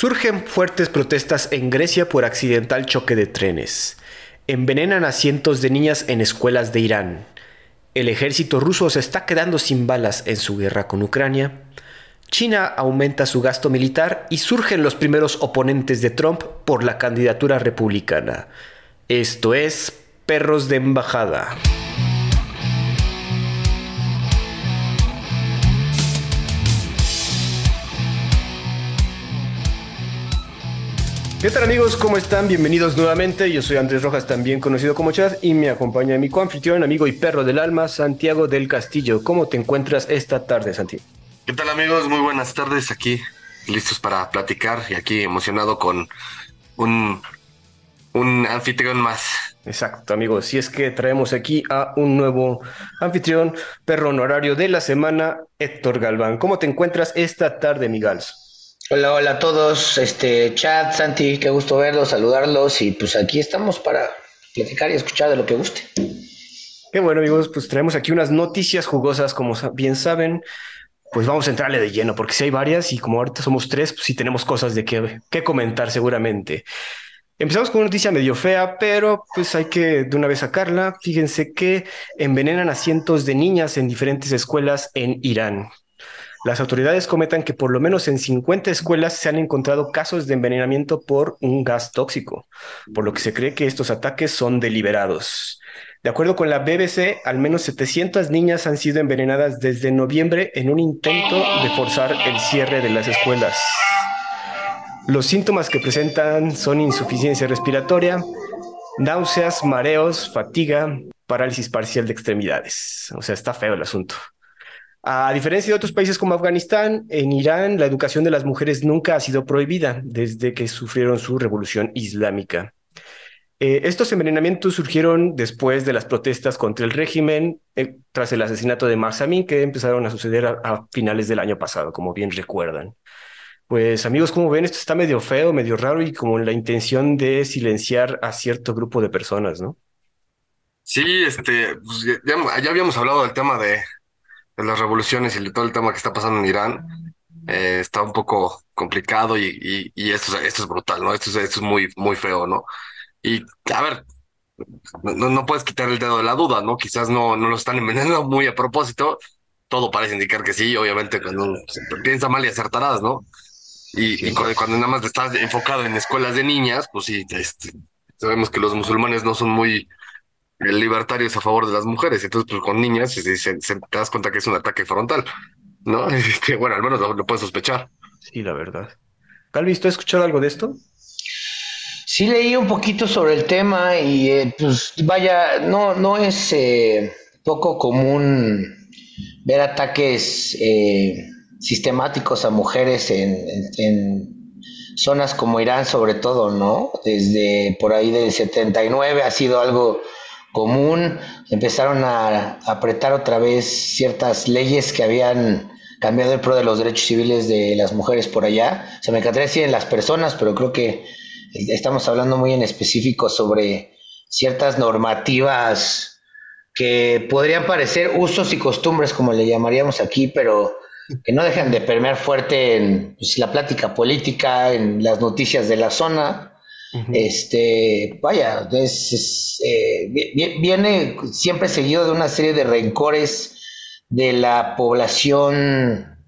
Surgen fuertes protestas en Grecia por accidental choque de trenes. Envenenan a cientos de niñas en escuelas de Irán. El ejército ruso se está quedando sin balas en su guerra con Ucrania. China aumenta su gasto militar y surgen los primeros oponentes de Trump por la candidatura republicana. Esto es Perros de Embajada. ¿Qué tal amigos? ¿Cómo están? Bienvenidos nuevamente. Yo soy Andrés Rojas, también conocido como Chad, y me acompaña mi coanfitrión, amigo y perro del alma, Santiago del Castillo. ¿Cómo te encuentras esta tarde, Santiago? ¿Qué tal amigos? Muy buenas tardes aquí, listos para platicar y aquí emocionado con un, un anfitrión más. Exacto, amigos. Si es que traemos aquí a un nuevo anfitrión, perro honorario de la semana, Héctor Galván. ¿Cómo te encuentras esta tarde, Migals? Hola, hola a todos, este chat, Santi, qué gusto verlos, saludarlos y pues aquí estamos para platicar y escuchar de lo que guste. Qué bueno amigos, pues traemos aquí unas noticias jugosas, como bien saben, pues vamos a entrarle de lleno, porque si hay varias y como ahorita somos tres, pues sí tenemos cosas de qué, qué comentar seguramente. Empezamos con una noticia medio fea, pero pues hay que de una vez sacarla. Fíjense que envenenan a cientos de niñas en diferentes escuelas en Irán. Las autoridades comentan que por lo menos en 50 escuelas se han encontrado casos de envenenamiento por un gas tóxico, por lo que se cree que estos ataques son deliberados. De acuerdo con la BBC, al menos 700 niñas han sido envenenadas desde noviembre en un intento de forzar el cierre de las escuelas. Los síntomas que presentan son insuficiencia respiratoria, náuseas, mareos, fatiga, parálisis parcial de extremidades. O sea, está feo el asunto. A diferencia de otros países como Afganistán, en Irán la educación de las mujeres nunca ha sido prohibida desde que sufrieron su revolución islámica. Eh, estos envenenamientos surgieron después de las protestas contra el régimen eh, tras el asesinato de Marsamin, que empezaron a suceder a, finales del año pasado, como bien recuerdan. Pues amigos, como ven, esto está medio feo, medio raro y como la intención de silenciar a cierto grupo de personas, ¿no? Sí, este, pues, ya habíamos hablado del tema de, las revoluciones y todo el tema que está pasando en Irán eh, está un poco complicado y, y, esto, esto es brutal, ¿no? Esto es, esto es muy, muy feo, ¿no? Y a ver, no, no puedes quitar el dedo de la duda, ¿no? Quizás no, no lo están envenenando muy a propósito. Todo parece indicar que sí, obviamente cuando piensa mal y acertarás, ¿no? Y, y cuando, nada más estás enfocado en escuelas de niñas, pues sí, este, sabemos que los musulmanes no son muy el libertario es a favor de las mujeres. Entonces, pues con niñas se, te das cuenta que es un ataque frontal, ¿no? Este, bueno, al menos lo, puedes sospechar. Sí, la verdad. Calvis, ¿tú has escuchado algo de esto? Sí, leí un poquito sobre el tema y eh, pues vaya, no, no es eh, poco común ver ataques eh, sistemáticos a mujeres en, en, zonas como Irán sobre todo, ¿no? Desde por ahí del 79 ha sido algo común, empezaron a, apretar otra vez ciertas leyes que habían cambiado el pro de los derechos civiles de las mujeres por allá. Se me encantaría decir en las personas, pero creo que estamos hablando muy en específico sobre ciertas normativas que podrían parecer usos y costumbres, como le llamaríamos aquí, pero que no dejan de permear fuerte en pues, la plática política, en las noticias de la zona, este, vaya, eh, viene siempre seguido de una serie de rencores de la población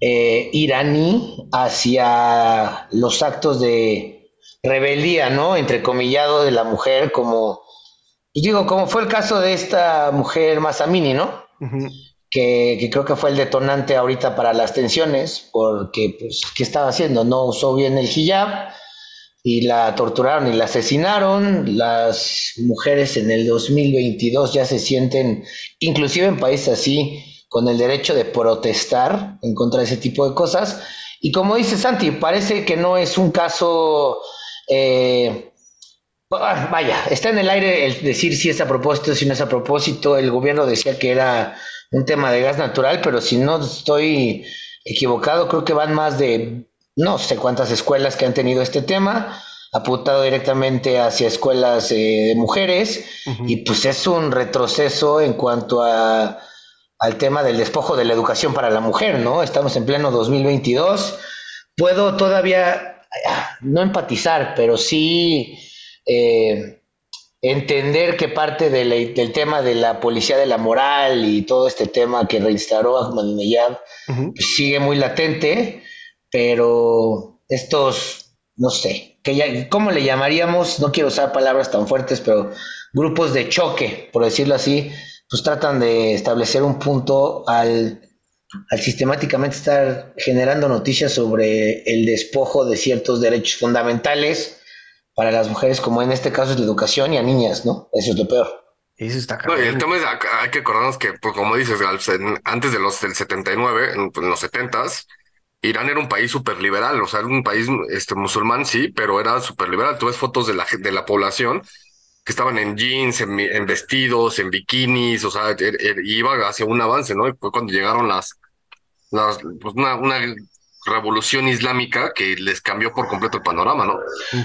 eh, iraní hacia los actos de rebeldía, ¿no? Entrecomillado de la mujer, como, pues digo, como fue el caso de esta mujer Masamini, ¿no? que, que, creo que fue el detonante ahorita para las tensiones, porque, pues, ¿qué estaba haciendo? No usó bien el hijab, y la torturaron y la asesinaron. Las mujeres en el 2022 ya se sienten, inclusive en países así, con el derecho de protestar en contra de ese tipo de cosas. Y como dice Santi, parece que no es un caso... Eh, ah, vaya, está en el aire el decir si es a propósito, si no es a propósito. El gobierno decía que era un tema de gas natural, pero si no estoy equivocado, creo que van más de no sé cuántas escuelas que han tenido este tema, apuntado directamente hacia escuelas eh, de mujeres, y pues es un retroceso en cuanto a, al tema del despojo de la educación para la mujer, ¿no? Estamos en pleno 2022. Puedo todavía no empatizar, pero sí eh, entender que parte del tema de la policía de la moral y todo este tema que reinstaló Ahmadinejad pues sigue muy latente, pero estos, no sé, que ya, ¿cómo le llamaríamos? No quiero usar palabras tan fuertes, pero grupos de choque, por decirlo así, pues tratan de establecer un punto al al sistemáticamente estar generando noticias sobre el despojo de ciertos derechos fundamentales para las mujeres, como en este caso es la educación y a niñas, ¿no? Eso es lo peor. Eso está no, el tema es, hay que acordarnos que, pues, como dices, antes de los del 79, en, en los 70s, Irán era un país súper liberal, o sea, era un país este, musulmán, sí, pero era súper liberal. Tú ves fotos de la, de la población que estaban en jeans, en, vestidos, en bikinis, o sea, er, er, iba hacia un avance, ¿no? Y fue cuando llegaron las, pues una, revolución islámica que les cambió por completo el panorama, ¿no?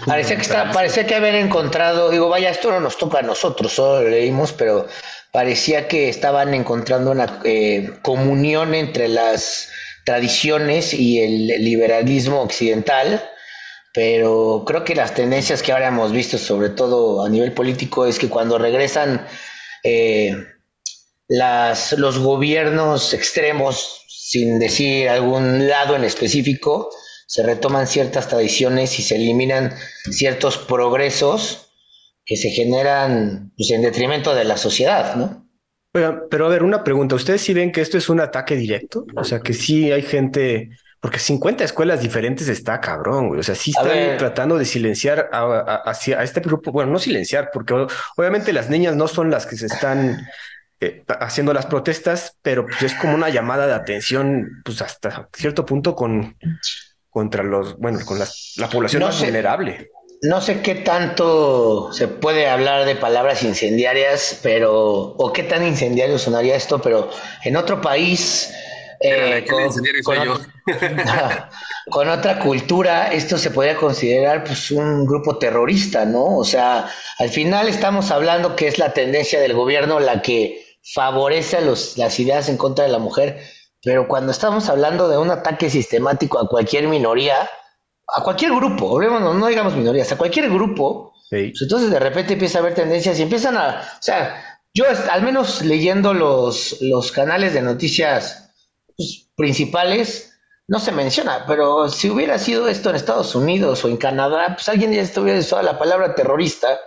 Parecía que, está, parecía que haber encontrado, digo, vaya, esto no nos toca a nosotros, solo lo leímos, pero parecía que estaban encontrando una eh, comunión entre las tradiciones y el liberalismo occidental, pero creo que las tendencias que ahora hemos visto, sobre todo a nivel político, es que cuando regresan eh, las, los gobiernos extremos sin decir algún lado en específico, se retoman ciertas tradiciones y se eliminan ciertos progresos que se generan pues, en detrimento de la sociedad, ¿no? Pero, a ver, una pregunta. ¿Ustedes sí ven que esto es un ataque directo? O sea, que sí hay gente, porque 50 escuelas diferentes está cabrón, güey. O sea, sí están tratando de silenciar a, a, este grupo. Bueno, no silenciar, porque obviamente las niñas no son las que se están eh, haciendo las protestas, pero pues es como una llamada de atención, pues hasta cierto punto con contra los, bueno, con la población más vulnerable. No sé qué tanto se puede hablar de palabras incendiarias, pero, o qué tan incendiario sonaría esto, pero en otro país, eh, con, otra cultura, esto se podría considerar pues un grupo terrorista, ¿no? O sea, al final estamos hablando que es la tendencia del gobierno la que favorece a los, las ideas en contra de la mujer, pero cuando estamos hablando de un ataque sistemático a cualquier minoría, a cualquier grupo, no, digamos minorías, a cualquier grupo, pues entonces de repente empieza a haber tendencias y empiezan a, o sea, yo al menos leyendo los, los canales de noticias pues, principales, no se menciona, pero si hubiera sido esto en Estados Unidos o en Canadá, pues alguien ya estuviera usado la palabra terrorista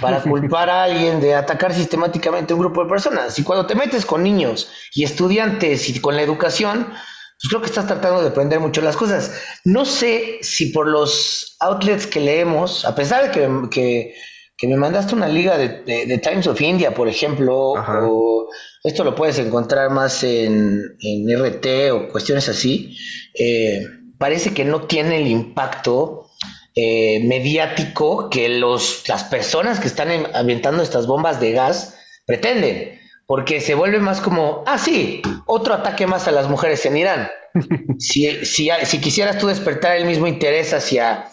para culpar a alguien de atacar sistemáticamente a un grupo de personas. Y cuando te metes con niños y estudiantes y con la educación, pues creo que estás tratando de aprender mucho las cosas. No sé si por los outlets que leemos, a pesar de que, que, me mandaste una liga de, Times of India, por ejemplo, o esto lo puedes encontrar más en, en RT o cuestiones así, eh, parece que no tiene el impacto eh, mediático que los, las personas que están ambientando estas bombas de gas pretenden, porque se vuelve más como, ah, sí, otro ataque más a las mujeres en Irán. si, si, si quisieras tú despertar el mismo interés hacia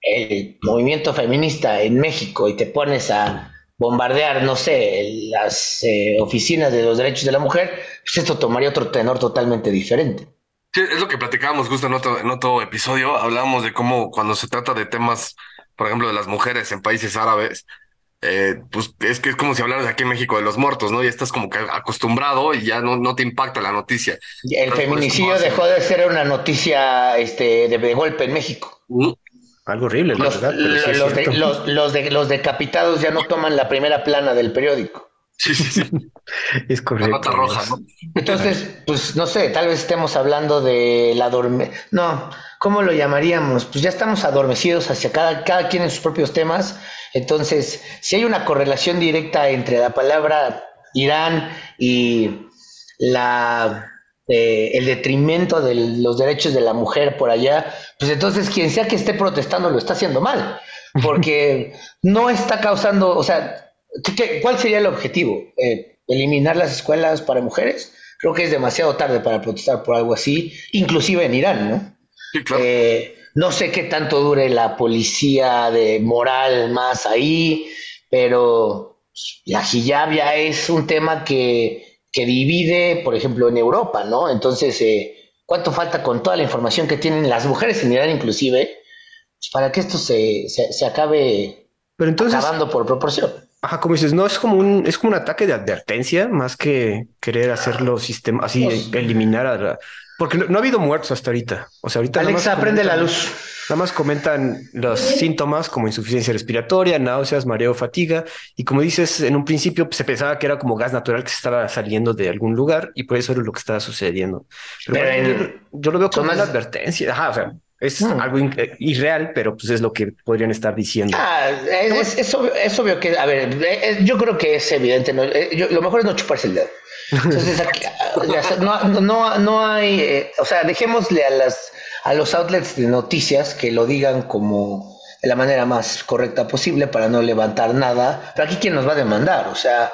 el movimiento feminista en México y te pones a bombardear, no sé, las eh, oficinas de los derechos de la mujer, pues esto tomaría otro tenor totalmente diferente es lo que platicábamos justo en otro, en otro episodio. Hablábamos de cómo cuando se trata de temas, por ejemplo, de las mujeres en países árabes, eh, pues es que es como si hablaras aquí en México de los muertos, ¿no? Y estás como que acostumbrado y ya no, no te impacta la noticia. El feminicidio dejó de ser una noticia este, de, golpe en México. Algo horrible, los, verdad. los, los, de, los decapitados ya no toman la primera plana del periódico. Sí, sí, sí. es correcto. nota roja, ¿no? Entonces, pues no sé, tal vez estemos hablando de la dorme. No, ¿cómo lo llamaríamos? Pues ya estamos adormecidos hacia cada, cada quien en sus propios temas. Entonces, si hay una correlación directa entre la palabra Irán y la eh, el detrimento de los derechos de la mujer por allá, pues entonces quien sea que esté protestando lo está haciendo mal, porque no está causando, o sea, cuál sería el objetivo? Eh, ¿Eliminar las escuelas para mujeres? Creo que es demasiado tarde para protestar por algo así, inclusive en Irán, ¿no? Eh, no sé qué tanto dure la policía de moral más ahí, pero la hijab ya es un tema que, que divide, por ejemplo, en Europa, ¿no? Entonces, eh, ¿cuánto falta con toda la información que tienen las mujeres en Irán inclusive? para que esto se, se, acabe Pero entonces, acabando por proporción. Ajá, como dices, no es como un, es como un ataque de advertencia, más que querer hacerlo sistema, así pues eliminar a porque no, ha habido muertos hasta ahorita. O sea, ahorita Alexa, prende la luz. Nada más comentan los síntomas como insuficiencia respiratoria, náuseas, mareo, fatiga. Y como dices, en un principio se pensaba que era como gas natural que se estaba saliendo de algún lugar y por eso era lo que estaba sucediendo. Pero, yo, lo veo como una advertencia. Ajá, o sea, es hmm. algo irreal, pero pues es lo que podrían estar diciendo. Ah, es, obvio, que, a ver, eh, yo creo que es evidente. Eh, lo mejor es no chuparse el dedo. Entonces, no, no, no hay, eh, o sea, dejémosle a, las, a los outlets de noticias que lo digan como de la manera más correcta posible para no levantar nada. Pero aquí, ¿quién nos va a demandar? O sea,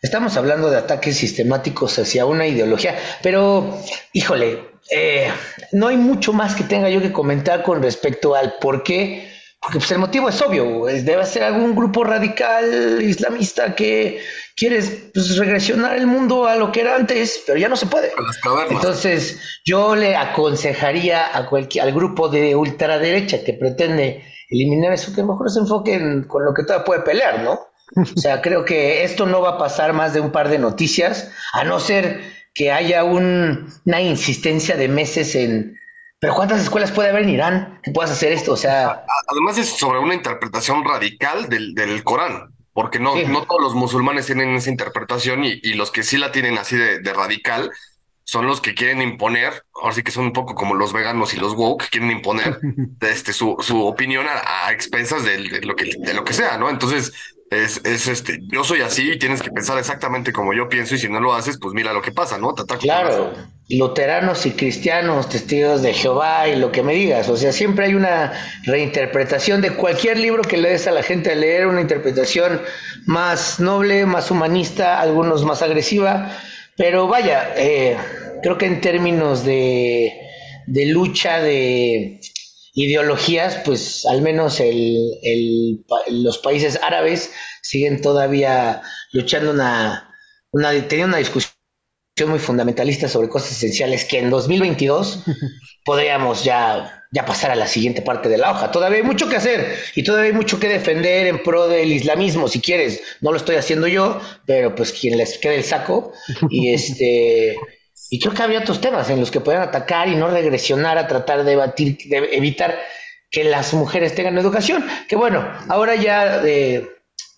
estamos hablando de ataques sistemáticos hacia una ideología, pero, híjole, eh, no hay mucho más que tenga yo que comentar con respecto al por qué. Porque pues, el motivo es obvio, debe ser algún grupo radical islamista que quieres pues, regresionar el mundo a lo que era antes, pero ya no se puede. Entonces, yo le aconsejaría a cualquier, al grupo de ultraderecha que pretende eliminar eso, que mejor se enfoquen con lo que todavía puede pelear, ¿no? O sea, creo que esto no va a pasar más de un par de noticias, a no ser que haya una insistencia de meses en... Pero ¿cuántas escuelas puede haber en Irán que puedas hacer esto? O sea... Además es sobre una interpretación radical del, del Corán porque no, no todos los musulmanes tienen esa interpretación y, y los que sí la tienen así de, radical son los que quieren imponer, ahora sí que son un poco como los veganos y los woke, quieren imponer este, su, su opinión a, expensas de, lo que, de lo que sea, ¿no? Entonces, es, es, este, yo soy así y tienes que pensar exactamente como yo pienso y si no lo haces, pues mira lo que pasa, ¿no? Te claro, luteranos y cristianos, testigos de Jehová y lo que me digas, o sea, siempre hay una reinterpretación de cualquier libro que le des a la gente a leer, una interpretación más noble, más humanista, algunos más agresiva, pero vaya, eh, creo que en términos de, de lucha de ideologías, pues al menos el, el, los países árabes siguen todavía luchando una, una, teniendo una discusión muy fundamentalista sobre cosas esenciales que en 2022 podríamos ya, ya pasar a la siguiente parte de la hoja. Todavía hay mucho que hacer y todavía hay mucho que defender en pro del islamismo, si quieres. No lo estoy haciendo yo, pero pues quien les quede el saco. Y este y creo que había otros temas en los que podían atacar y no regresionar a tratar de, batir, de evitar que las mujeres tengan educación. Que bueno, ahora ya eh,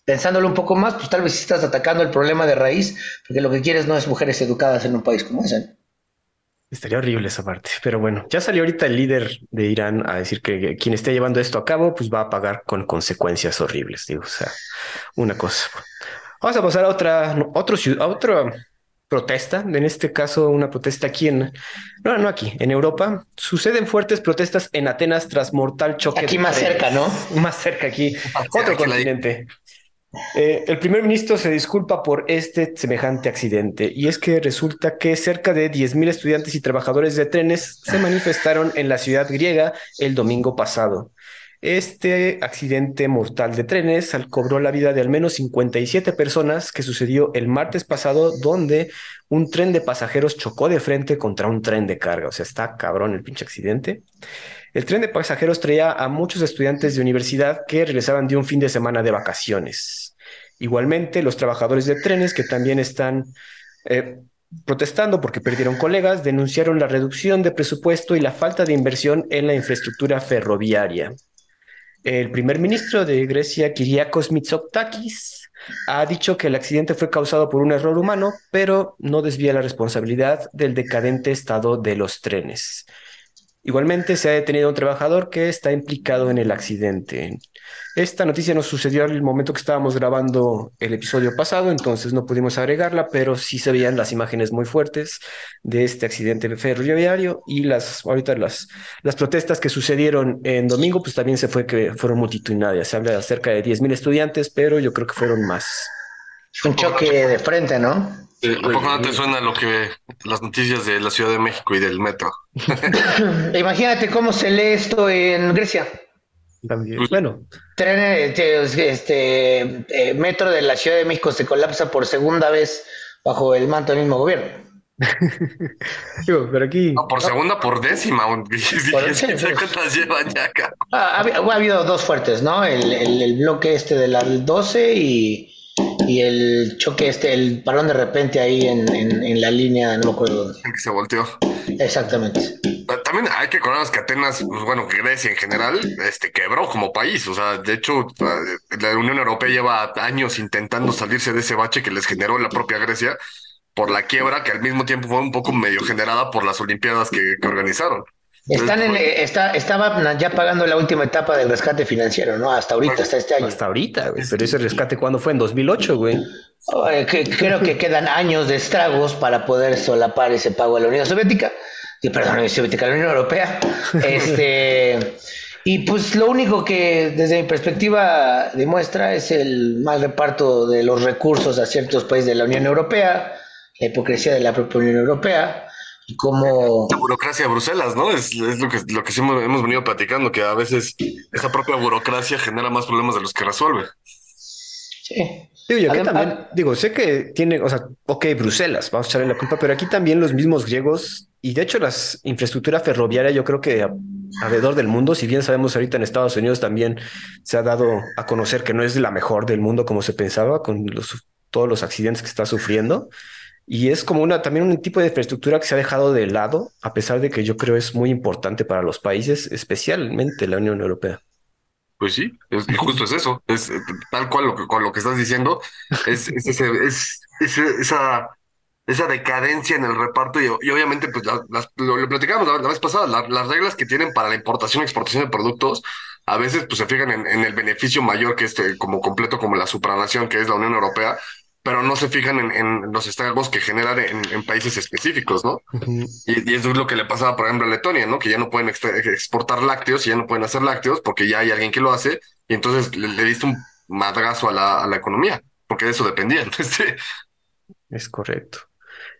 pensándolo un poco más, pues tal vez estás atacando el problema de raíz, porque lo que quieres no es mujeres educadas en un país como ese. Estaría horrible esa parte, pero bueno, ya salió ahorita el líder de Irán a decir que quien esté llevando esto a cabo, pues va a pagar con consecuencias horribles, digo, o sea, una cosa. Vamos a pasar a otra, otro, a otro protesta, en este caso una protesta aquí en, no, no aquí, en Europa. Suceden fuertes protestas en Atenas tras mortal choque. Aquí más cerca, ¿no? Más cerca aquí, otro continente. Eh, el primer ministro se disculpa por este semejante accidente y es que resulta que cerca de 10.000 estudiantes y trabajadores de trenes se manifestaron en la ciudad griega el domingo pasado. Este accidente mortal de trenes cobró la vida de al menos 57 personas que sucedió el martes pasado donde un tren de pasajeros chocó de frente contra un tren de carga. O sea, está cabrón el pinche accidente. El tren de pasajeros traía a muchos estudiantes de universidad que regresaban de un fin de semana de vacaciones. Igualmente, los trabajadores de trenes que también están eh, protestando porque perdieron colegas, denunciaron la reducción de presupuesto y la falta de inversión en la infraestructura ferroviaria. El primer ministro de Grecia, Kyriakos Mitsotakis, ha dicho que el accidente fue causado por un error humano, pero no desvía la responsabilidad del decadente estado de los trenes. Igualmente se ha detenido a un trabajador que está implicado en el accidente. Esta noticia nos sucedió al momento que estábamos grabando el episodio pasado, entonces no pudimos agregarla, pero sí se veían las imágenes muy fuertes de este accidente ferroviario y las ahorita las, las protestas que sucedieron en domingo, pues también se fue que fueron multitudinarias. Se habla de cerca de 10.000 estudiantes, pero yo creo que fueron más. Un choque de frente, ¿no? ¿A poco no te suena lo que las noticias de la Ciudad de México y del metro? Imagínate cómo se lee esto en Grecia. También. Pues, bueno. Tren, este, este eh, metro de la Ciudad de México se colapsa por segunda vez bajo el manto del mismo gobierno. Digo, pero aquí. No, por segunda, por décima. ¿Cuántas llevan ya acá? Ah, ha, habi- ha habido dos fuertes, ¿no? El, el- el bloque este de la 12 y, y el choque este, el parón de repente ahí en, en- en la línea, no me acuerdo dónde. El que se volteó. Exactamente. Ah, También hay que acordarnos que Atenas, pues bueno, Grecia en general, este, quebró como país. O sea, de hecho, ah, la Unión Europea lleva años intentando salirse de ese bache que les generó la propia Grecia por la quiebra, que al mismo tiempo fue un poco medio generada por las Olimpiadas que, que organizaron. Están en, eh, está, estaban ya pagando la última etapa del rescate financiero, ¿no? Hasta ahorita, hasta este año. Hasta ahorita, güey. Pero ese rescate, ¿cuándo fue? En 2008, güey. Eh, que- creo que quedan años de estragos para poder solapar ese pago a la Unión Soviética. Y, perdón, la Unión Soviética, a la Unión Europea. Este, y pues lo único que desde mi perspectiva demuestra es el mal reparto de los recursos a ciertos países de la Unión Europea, la hipocresía de la propia Unión Europea y cómo... la burocracia de Bruselas, ¿no? Es, es lo que, lo que sí hemos, hemos venido platicando, que a veces esa propia burocracia genera más problemas de los que resuelve. Sí. Digo, y aquí también, digo, sé que tiene, o sea, ok, Bruselas, vamos a echarle la culpa, pero aquí también los mismos griegos, y de hecho las infraestructura ferroviaria, yo creo que a- alrededor del mundo, si bien sabemos ahorita en Estados Unidos también se ha dado a conocer que no es la mejor del mundo como se pensaba, con los, todos los accidentes que está sufriendo, y es como una, también un tipo de infraestructura que se ha dejado de lado, a pesar de que yo creo es muy importante para los países, especialmente la Unión Europea. Pues sí, es, justo es eso, es eh, tal cual lo que, lo que estás diciendo, es, esa, esa decadencia en el reparto y, obviamente pues la- las- lo, lo platicamos la, vez pasada, la- las reglas que tienen para la importación y exportación de productos a veces pues se fijan en, en el beneficio mayor que este como completo como la supranación que es la Unión Europea, pero no se fijan en, en los estragos que generan en, en países específicos, ¿no? Y, y eso es lo que le pasaba, por ejemplo, a Letonia, ¿no? Que ya no pueden exportar lácteos y ya no pueden hacer lácteos porque ya hay alguien que lo hace y entonces le, le diste un madrazo a la, a la economía, porque de eso dependían. Este, Es correcto.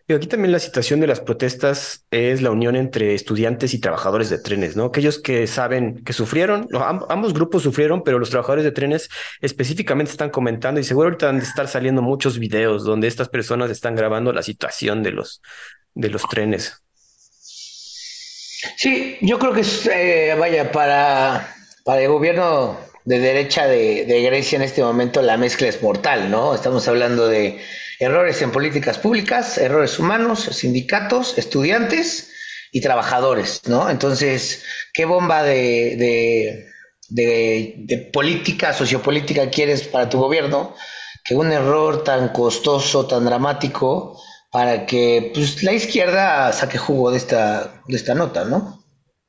Y aquí también la situación de las protestas es la unión entre estudiantes y trabajadores de trenes, ¿no? Aquellos que saben que sufrieron, ambos grupos sufrieron, pero los trabajadores de trenes específicamente están comentando y seguro ahorita han de estar saliendo muchos videos donde estas personas están grabando la situación de los, de los trenes. Sí, yo creo que eh, vaya, para, para el gobierno de derecha de, de Grecia en este momento la mezcla es mortal, ¿no? Estamos hablando de errores en políticas públicas, errores humanos, sindicatos, estudiantes y trabajadores, ¿no? Entonces, ¿qué bomba de, de, de, política, sociopolítica quieres para tu gobierno? Que un error tan costoso, tan dramático, para que pues, la izquierda saque jugo de esta, de esta nota, ¿no?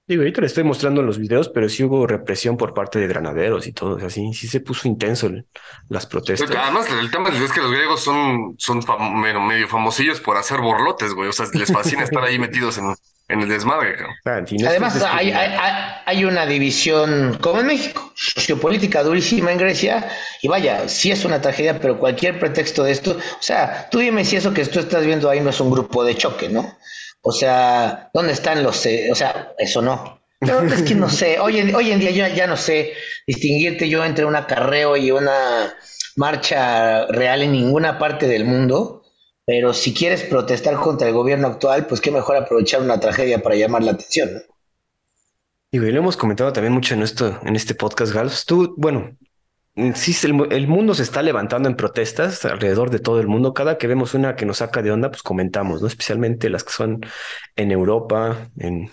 Digo, ahorita le estoy mostrando los videos, pero sí hubo represión por parte de granaderos y todo, o sea, sí, sí se puso intenso el- las protestas. además, el tema es que los griegos son, son fam- medio, famosillos por hacer borlotes, güey. O sea, les fascina estar ahí metidos en, en el desmadre, cabrón. Ah, en fin, esto Además, es hay, hay- hay una división, como en México, sociopolítica durísima en Grecia, y vaya, sí es una tragedia, pero cualquier pretexto de esto, o sea, tú dime si eso que tú estás viendo ahí no es un grupo de choque, ¿no? O sea, ¿dónde están los, eh, o sea, eso no. Pero es que no sé, hoy en, hoy en día yo ya no sé distinguirte yo entre un acarreo y una marcha real en ninguna parte del mundo, pero si quieres protestar contra el gobierno actual, pues qué mejor aprovechar una tragedia para llamar la atención, ¿no? Y lo hemos comentado también mucho en esto, en este podcast, Gals. Tú, bueno, sí, el, mu- el mundo se está levantando en protestas alrededor de todo el mundo. Cada que vemos una que nos saca de onda, pues comentamos, ¿no? Especialmente las que son en Europa, en,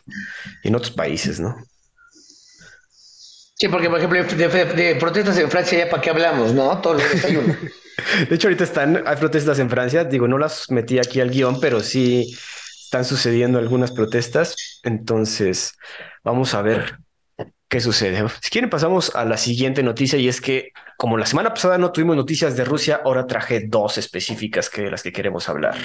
en otros países, ¿no? Sí, porque por ejemplo de, de- de protestas en Francia ya para qué hablamos, ¿no? Todos los uno. De hecho, ahorita están, hay protestas en Francia. Digo, no las metí aquí al guion, pero sí están sucediendo algunas protestas. Entonces, vamos a ver qué sucede. Si quieren, pasamos a la siguiente noticia y es que como la semana pasada no tuvimos noticias de Rusia, ahora traje dos específicas que de las que queremos hablar.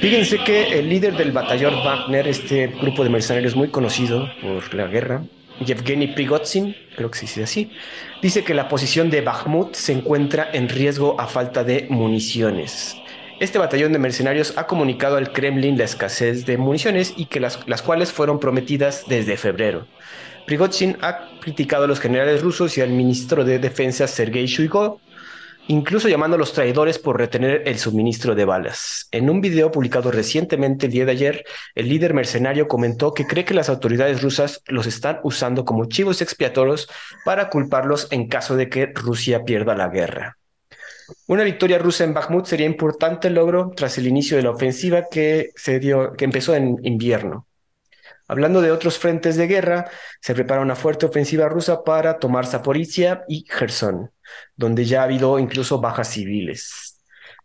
Fíjense que el líder del batallón Wagner, este grupo de mercenarios muy conocido por la guerra, Yevgeny Prigozhin, creo que se dice así, dice que la posición de Bakhmut se encuentra en riesgo a falta de municiones. Este batallón de mercenarios ha comunicado al Kremlin la escasez de municiones y que las, las cuales fueron prometidas desde febrero. Prigozhin ha criticado a los generales rusos y al ministro de Defensa Sergei Shoigu incluso llamando a los traidores por retener el suministro de balas. En un video publicado recientemente el día de ayer, el líder mercenario comentó que cree que las autoridades rusas los están usando como chivos expiatorios para culparlos en caso de que Rusia pierda la guerra. Una victoria rusa en Bakhmut sería importante logro tras el inicio de la ofensiva que, se dio, que empezó en invierno. Hablando de otros frentes de guerra, se prepara una fuerte ofensiva rusa para tomar Zaporizhia y Gerson donde ya ha habido incluso bajas civiles.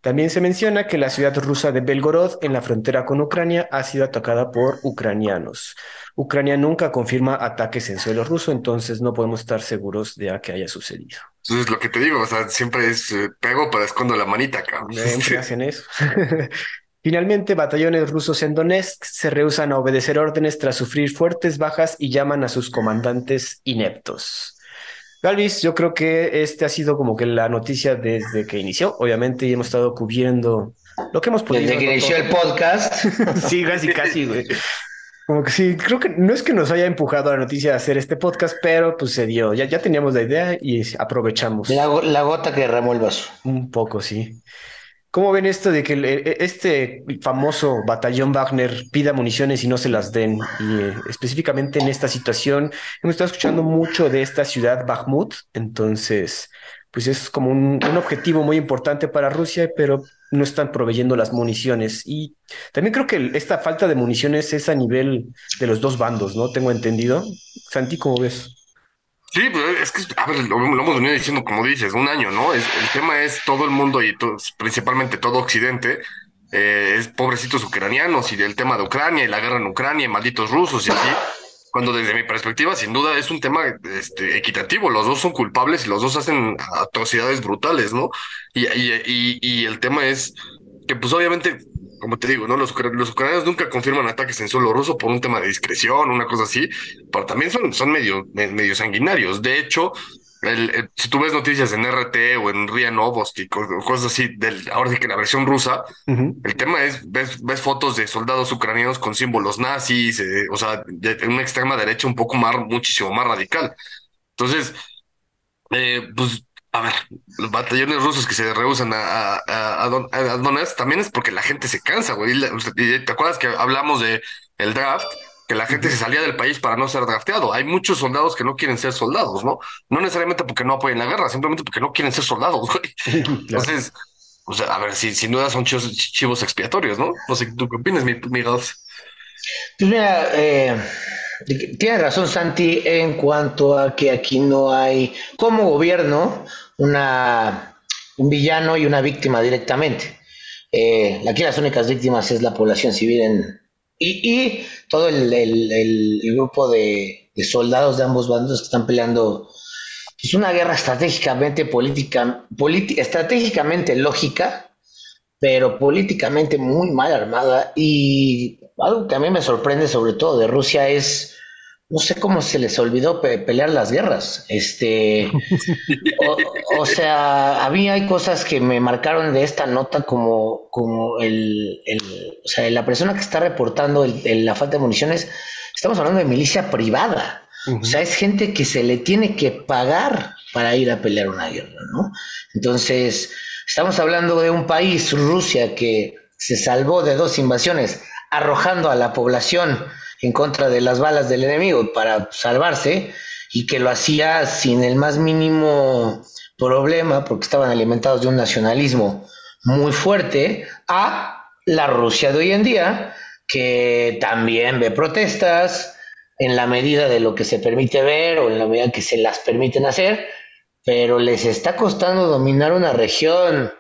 También se menciona que la ciudad rusa de Belgorod, en la frontera con Ucrania, ha sido atacada por ucranianos. Ucrania nunca confirma ataques en suelo ruso, entonces no podemos estar seguros de a que haya sucedido. Entonces, lo que te digo, o sea, siempre es eh, pego para escondo la manita, cabrón. Siempre hacen eso. Finalmente, batallones rusos en Donetsk se rehusan a obedecer órdenes tras sufrir fuertes bajas y llaman a sus comandantes ineptos. Galvis, yo creo que este ha sido como que la noticia desde que inició, obviamente, y hemos estado cubriendo lo que hemos podido. Desde que inició el podcast. sí, casi, casi, güey. Como que sí, creo que no es que nos haya empujado la noticia a hacer este podcast, pero pues se dio. Ya, ya teníamos la idea y aprovechamos. La, la gota que derramó el vaso. Un poco, sí. ¿Cómo ven esto de que e, este famoso batallón Wagner pida municiones y no se las den? Y eh, específicamente en esta situación, hemos estado escuchando mucho de esta ciudad Bakhmut, entonces, pues es como un, objetivo muy importante para Rusia, pero no están proveyendo las municiones. Y también creo que esta falta de municiones es a nivel de los dos bandos, ¿no? Tengo entendido. Santi, ¿cómo ves? Sí, es que, a ver, lo, hemos venido diciendo, como dices, un año, ¿no? El tema es todo el mundo y principalmente todo Occidente, eh, es pobrecitos ucranianos y el tema de Ucrania y la guerra en Ucrania y malditos rusos y así. Cuando desde mi perspectiva, sin duda, es un tema este, equitativo. Los dos son culpables y los dos hacen atrocidades brutales, ¿no? Y, y, y, y el tema es que, pues obviamente, como te digo, ¿no? Los, los, ucranianos nunca confirman ataques en suelo ruso por un tema de discreción, una cosa así, pero también son, son medio, medio sanguinarios. De hecho, el, si tú ves noticias en RT o en RIA Novosti, cosas así, del, ahora sí que la versión rusa, el tema es, ves, ves fotos de soldados ucranianos con símbolos nazis, eh, o sea, de, una extrema derecha un poco más, muchísimo más radical. Entonces, eh, pues a ver, los batallones rusos que se rehusan a, a, a, también es porque la gente se cansa, güey. ¿Te acuerdas que hablamos de el draft? Que la gente se salía del país para no ser drafteado. Hay muchos soldados que no quieren ser soldados, ¿no? No necesariamente porque no apoyen la guerra, simplemente porque no quieren ser soldados, güey. Entonces, o sea, a ver, si sin duda son chivos, expiatorios, ¿no? No sé, ¿tú qué opinas, mi, mi Pues mira, eh, tiene razón Santi en cuanto a que aquí no hay, como gobierno, una, un villano y una víctima directamente. Eh, aquí las únicas víctimas es la población civil en, y, todo el, grupo de, soldados de ambos bandos que están peleando. Es pues, una guerra estratégicamente política, estratégicamente lógica, pero políticamente muy mal armada. Y algo que a mí me sorprende sobre todo de Rusia es no sé cómo se les olvidó pelear las guerras. Este, o, sea, a mí hay cosas que me marcaron de esta nota como, como el, o sea, la persona que está reportando la falta de municiones, estamos hablando de milicia privada. O sea, es gente que se le tiene que pagar para ir a pelear una guerra, ¿no? Entonces, estamos hablando de un país, Rusia, que se salvó de dos invasiones, arrojando a la población en contra de las balas del enemigo para salvarse y que lo hacía sin el más mínimo problema porque estaban alimentados de un nacionalismo muy fuerte a la Rusia de hoy en día que también ve protestas en la medida de lo que se permite ver o en la medida que se las permiten hacer, pero les está costando dominar una región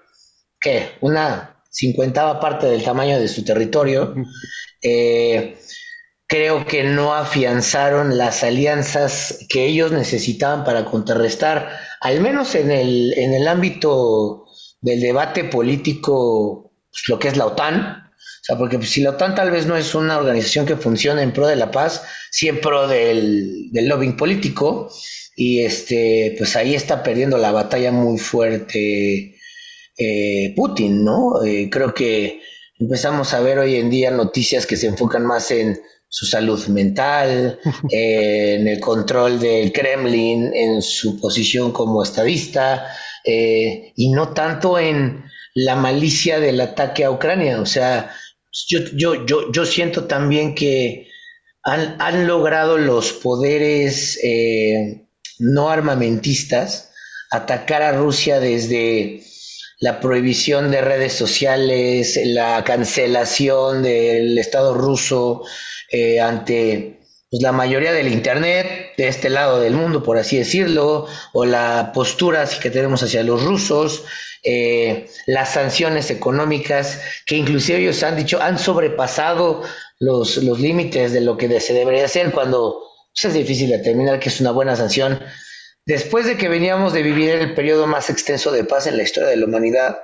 que una cincuentava parte del tamaño de su territorio. Eh, creo que no afianzaron las alianzas que ellos necesitaban para contrarrestar, al menos en el, en el ámbito del debate político, pues, lo que es la OTAN. O sea, porque si la OTAN tal vez no es una organización que funcione en pro de la paz, sí en pro del, del lobbying político, y este, pues ahí está perdiendo la batalla muy fuerte eh, Putin, ¿no? Eh, creo que empezamos a ver hoy en día noticias que se enfocan más en su salud mental, en el control del Kremlin, en su posición como estadista, y no tanto en la malicia del ataque a Ucrania. O sea, yo, yo, yo, yo siento también que han, han logrado los poderes eh, no armamentistas atacar a Rusia desde la prohibición de redes sociales, la cancelación del Estado ruso eh, ante pues, la mayoría del Internet de este lado del mundo, por así decirlo, o la postura que tenemos hacia los rusos, eh, las sanciones económicas, que inclusive ellos han dicho, han sobrepasado los, los límites de lo que se debería hacer cuando pues, es difícil determinar que es una buena sanción. Después de que veníamos de vivir el periodo más extenso de paz en la historia de la humanidad,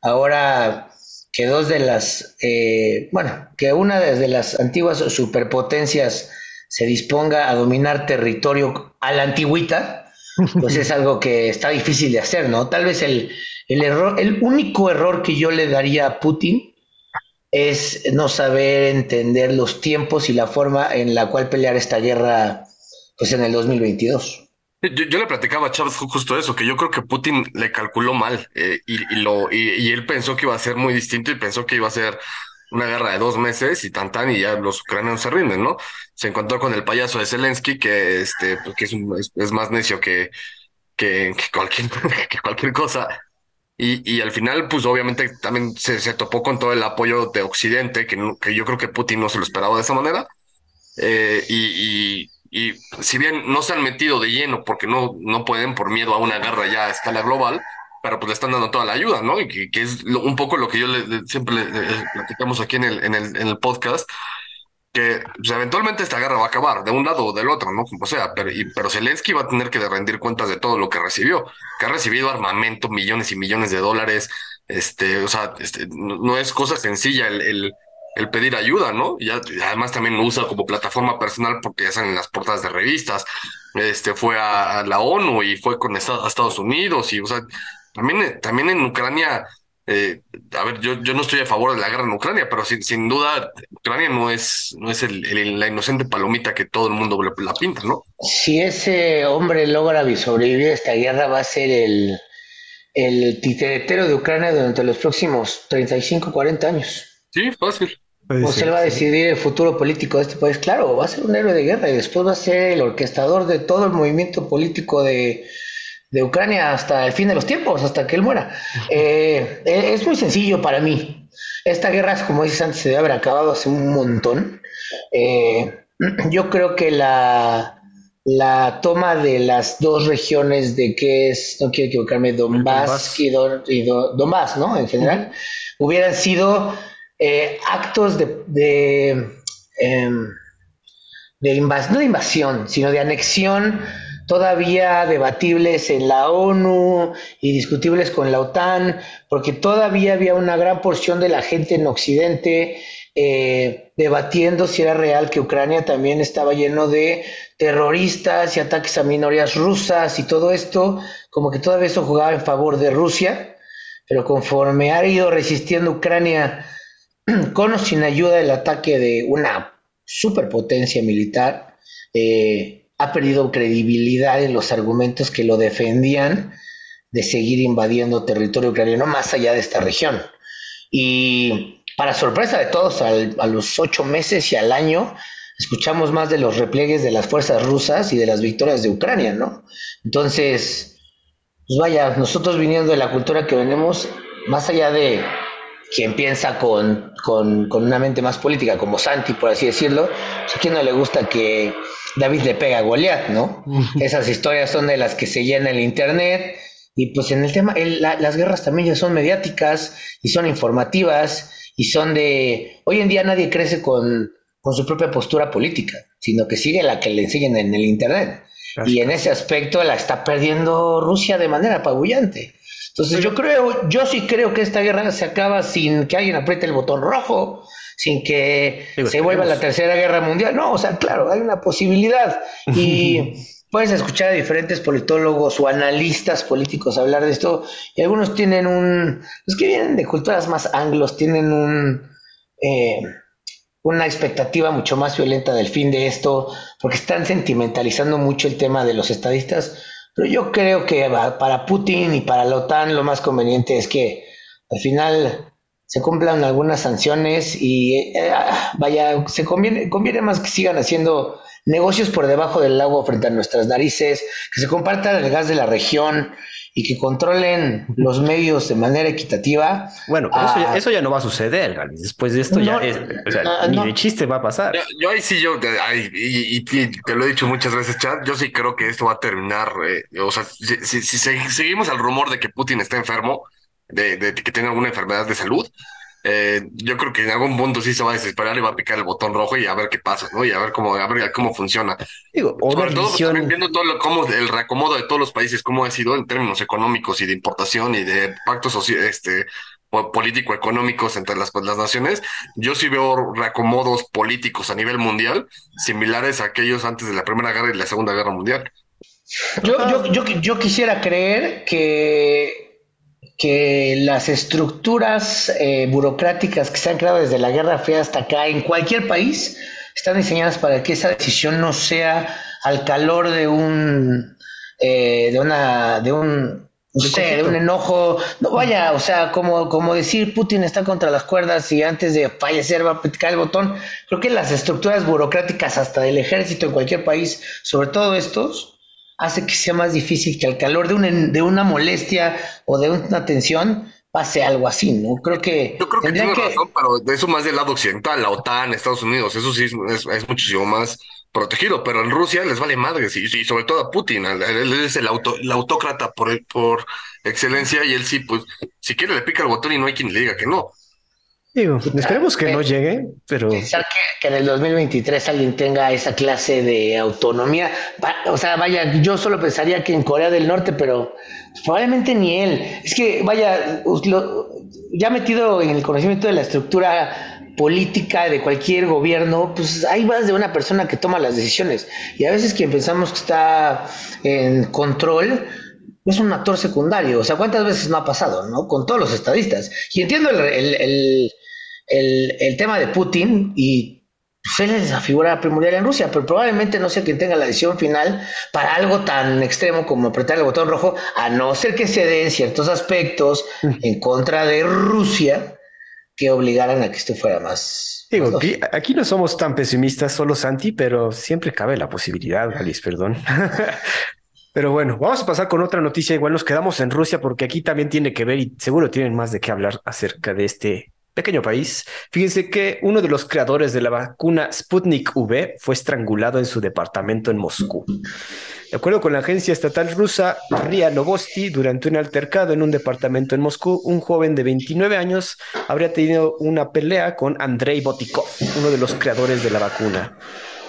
ahora que dos de las, eh, bueno, que una de las antiguas superpotencias se disponga a dominar territorio a la antigüita, pues es algo que está difícil de hacer, ¿no? Tal vez el, el error, el único error que yo le daría a Putin es no saber entender los tiempos y la forma en la cual pelear esta guerra pues en el 2022. Yo, le platicaba a Chávez justo eso, que yo creo que Putin le calculó mal eh, y, lo, y, él pensó que iba a ser muy distinto y pensó que iba a ser una guerra de dos meses y tan tan y ya los ucranianos se rinden, ¿no? Se encontró con el payaso de Zelensky que, este, pues, es, es, más necio que, que, que, cualquier, que cualquier cosa y, y al final, pues obviamente también se, se, topó con todo el apoyo de Occidente, que, que yo creo que Putin no se lo esperaba de esa manera. Eh, y, y, si bien no se han metido de lleno porque no, no pueden por miedo a una guerra ya a escala global, pero pues le están dando toda la ayuda, ¿no? Y que, es un poco lo que yo le, siempre le, platicamos aquí en el, en el, podcast, que pues, eventualmente esta guerra va a acabar, de un lado o del otro, ¿no? Como sea, pero, y, pero Zelensky va a tener que rendir cuentas de todo lo que recibió, que ha recibido armamento, millones y millones de dólares, este, o sea, este, no, es cosa sencilla el, el pedir ayuda, ¿no? Y además también lo usa como plataforma personal porque ya salen en las portadas de revistas, este, fue a, la ONU y fue con Estados Unidos y, o sea, también, también en Ucrania eh, a ver, yo, yo no estoy a favor de la guerra en Ucrania, pero sin, sin duda Ucrania no es, no es el, la inocente palomita que todo el mundo la pinta, ¿no? Si ese hombre logra sobrevivir a esta guerra, va a ser el, el titeretero de Ucrania durante los próximos 35, 40 años. Sí, fácil. O se va a decidir el futuro político de este país. Claro, va a ser un héroe de guerra y después va a ser el orquestador de todo el movimiento político de, de Ucrania hasta el fin de los tiempos, hasta que él muera. Eh, eh, es muy sencillo para mí. Esta guerra, como dices antes, se debe haber acabado hace un montón. Eh, yo creo que la, la toma de las dos regiones de que es, no quiero equivocarme, Donbass, y, Donbass, ¿no? En general, hubieran sido actos de, de, invasión, no de invasión, sino de anexión todavía debatibles en la ONU y discutibles con la OTAN, porque todavía había una gran porción de la gente en Occidente eh, debatiendo si era real que Ucrania también estaba lleno de terroristas y ataques a minorías rusas y todo esto, como que todo eso jugaba en favor de Rusia, pero conforme ha ido resistiendo Ucrania con o sin ayuda del ataque de una superpotencia militar, eh, ha perdido credibilidad en los argumentos que lo defendían de seguir invadiendo territorio ucraniano más allá de esta región. Y para sorpresa de todos, a los ocho meses y al año, escuchamos más de los repliegues de las fuerzas rusas y de las victorias de Ucrania, ¿no? Entonces, pues vaya, nosotros viniendo de la cultura que venimos, más allá de quien piensa con, con, con una mente más política, como Santi, por así decirlo, pues a quien no le gusta que David le pega a Goliat, ¿no? Esas historias son de las que se llena el Internet. Y pues en el tema, las guerras también ya son mediáticas y son informativas y son de... Hoy en día nadie crece con, con su propia postura política, sino que sigue la que le enseñan en el Internet. Y en ese aspecto la está perdiendo Rusia de manera apabullante. Entonces yo creo, yo sí creo que esta guerra se acaba sin que alguien apriete el botón rojo, sin que se vuelva la tercera guerra mundial. No, o sea, claro, hay una posibilidad. Y, puedes escuchar a diferentes politólogos o analistas políticos hablar de esto y algunos tienen un, los que vienen de culturas más anglos, tienen un, eh, una expectativa mucho más violenta del fin de esto, porque están sentimentalizando mucho el tema de los estadistas, pero yo creo que para Putin y para la OTAN lo más conveniente es que al final se cumplan algunas sanciones y eh, vaya, se conviene, conviene más que sigan haciendo negocios por debajo del agua frente a nuestras narices, que se compartan el gas de la región y que controlen los medios de manera equitativa. Bueno, eso, ya, no va a suceder, Después de esto ya es, ni de chiste va a pasar. Yo, ahí sí, yo, y, te lo he dicho muchas veces, Chad, yo sí creo que esto va a terminar, eh, o sea, si, seguimos al rumor de que Putin está enfermo, de, de que tiene alguna enfermedad de salud, eh, yo creo que en algún punto sí se va a desesperar y va a picar el botón rojo y a ver qué pasa, ¿no? Y a ver cómo, a ver cómo funciona. Digo, Sobre todo también viendo todo lo, cómo el reacomodo de todos los países, cómo ha sido en términos económicos y de importación y de pactos este, político-económicos entre las, las naciones, yo sí veo reacomodos políticos a nivel mundial similares a aquellos antes de la Primera Guerra y la Segunda Guerra Mundial. Yo, yo, yo, yo quisiera creer que que las estructuras eh, burocráticas que se han creado desde la Guerra Fría hasta acá en cualquier país están diseñadas para que esa decisión no sea al calor de un eh, de una de un de un enojo, no vaya, o sea, como, como decir Putin está contra las cuerdas y antes de fallecer va a picar el botón. Creo que las estructuras burocráticas hasta del ejército en cualquier país, sobre todo estos, hace que sea más difícil que al calor de una, de una molestia o de una tensión pase algo así, ¿no? Creo que... Yo creo que tiene razón, pero de eso más del lado occidental, la OTAN, Estados Unidos, eso sí es, muchísimo más protegido, pero en Rusia les vale madre, y, sobre todo a Putin, él, es el, auto, el autócrata por, por excelencia y él sí, pues, si quiere le pica el botón y no hay quien le diga que no. Digo, esperemos que no llegue, pero... Pensar que, en el 2023 alguien tenga esa clase de autonomía, o sea, vaya, yo solo pensaría que en Corea del Norte, pero probablemente ni él. Es que, vaya, ya metido en el conocimiento de la estructura política de cualquier gobierno, pues hay más de una persona que toma las decisiones. Y a veces quien pensamos que está en control, es un actor secundario. O sea, ¿cuántas veces no ha pasado, no? Con todos los estadistas. Y entiendo el, el, tema de Putin y pues, él es la figura primordial en Rusia, pero probablemente no sea quien tenga la decisión final para algo tan extremo como apretar el botón rojo, a no ser que se den ciertos aspectos en contra de Rusia que obligaran a que esto fuera más. Digo, aquí, no somos tan pesimistas, solo Santi, pero siempre cabe la posibilidad, Alice, perdón. Pero bueno, vamos a pasar con otra noticia. Igual nos quedamos en Rusia porque aquí también tiene que ver y seguro tienen más de qué hablar acerca de este pequeño país. Fíjense que uno de los creadores de la vacuna Sputnik V fue estrangulado en su departamento en Moscú. De acuerdo con la agencia estatal rusa RIA Novosti, durante un altercado en un departamento en Moscú, un joven de 29 años habría tenido una pelea con Andrei Botikov, uno de los creadores de la vacuna.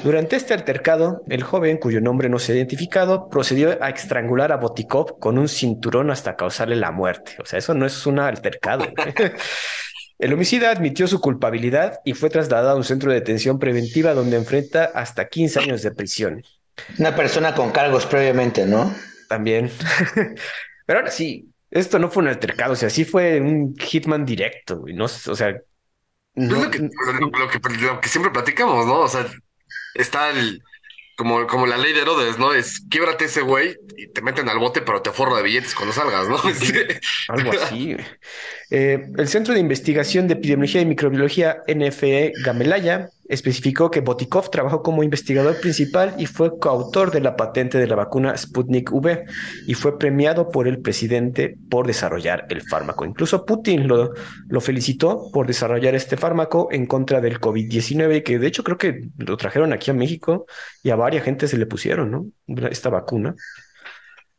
Durante este altercado, el joven, cuyo nombre no se ha identificado, procedió a estrangular a Botikov con un cinturón hasta causarle la muerte. O sea, eso no es un altercado. El homicida admitió su culpabilidad y fue trasladado a un centro de detención preventiva donde enfrenta hasta 15 años de prisión. Una persona con cargos previamente, ¿no? También. Pero ahora sí, esto no fue un altercado, o sea, sí fue un hitman directo, y no, o sea... lo, que, siempre platicamos, ¿no? O sea, está el, como, como la ley de Herodes, ¿no? Es quiebrate ese güey y te meten al bote, pero te forro de billetes cuando salgas, ¿no? Algo así. Eh, el Centro de Investigación de Epidemiología y Microbiología NFE Gamelaya especificó que Botikov trabajó como investigador principal y fue coautor de la patente de la vacuna Sputnik V y fue premiado por el presidente por desarrollar el fármaco. Incluso Putin lo, lo felicitó por desarrollar este fármaco en contra del COVID-19, que de hecho creo que lo trajeron aquí a México y a varias gente se le pusieron, ¿no? Esta vacuna.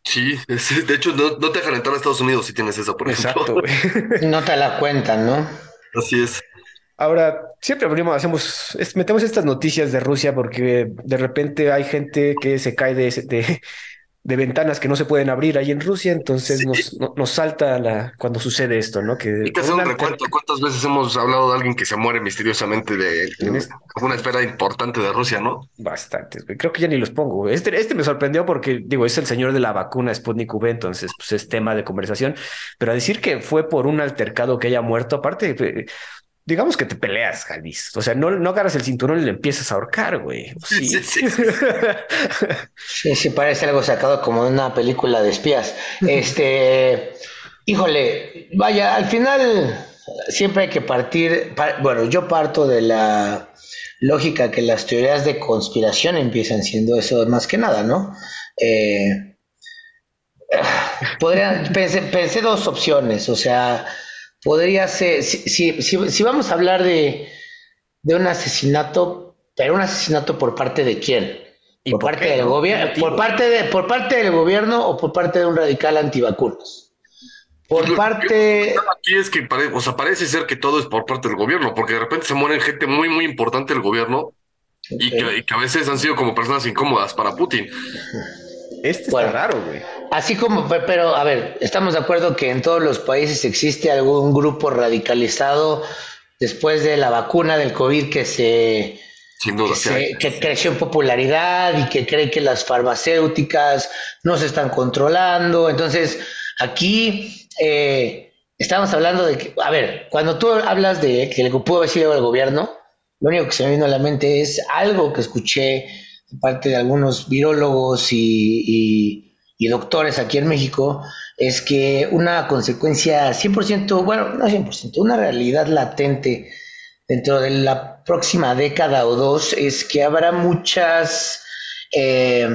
Sí, de hecho no, te dejan entrar a Estados Unidos si tienes eso, por Exacto, no te la cuentan, ¿no? Así es. Ahora, siempre abrimos, hacemos, metemos estas noticias de Rusia porque de repente hay gente que se cae de, de, de ventanas que no se pueden abrir ahí en Rusia, entonces Sí. nos, no- nos salta la, cuando sucede esto, ¿no? Que que por hacer un recuento. ¿Cuántas veces hemos hablado de alguien que se muere misteriosamente de este- una esfera importante de Rusia, no? Bastantes, güey. Creo que ya ni los pongo. Este, este me sorprendió porque, digo, es el señor de la vacuna Sputnik V, entonces, pues es tema de conversación. Pero a decir que fue por un altercado que haya muerto, aparte, eh, digamos que te peleas, Javis. O sea, no, no agarras el cinturón y le empiezas a ahorcar, güey. Sí, Sí. sí, sí. Parece algo sacado como de una película de espías. Este, híjole, vaya, al final siempre hay que partir, pa- bueno, yo parto de la lógica que las teorías de conspiración empiezan siendo eso más que nada, ¿no? Eh, podría, pensé, pensé dos opciones, o sea, podría ser, si, si, si- si vamos a hablar de, de un asesinato, pero un asesinato por parte de quién? ¿Y por por parte del no? gobierno, por parte de, por parte del gobierno o por parte de un radical antivacunas. Por Lo parte, aquí es que pare- o sea, parece ser que todo es por parte del gobierno, porque de repente se mueren gente muy, muy importante del gobierno y, que, y que a veces han sido como personas incómodas para Putin. Este Bueno. está raro, güey. así como, pe- pero a ver, estamos de acuerdo que en todos los países existe algún grupo radicalizado después de la vacuna del COVID que se, Sin duda, que, se- que creció en popularidad y que cree que las farmacéuticas no se están controlando. Entonces, aquí eh, estamos hablando de que, a ver, cuando tú hablas de que le pudo haber sido el gobierno, lo único que se me vino a la mente es algo que escuché parte de algunos virólogos y, y- doctores aquí en México, es que una consecuencia 100%, bueno, no 100%, una realidad latente dentro de la próxima década o dos es que habrá muchas eh,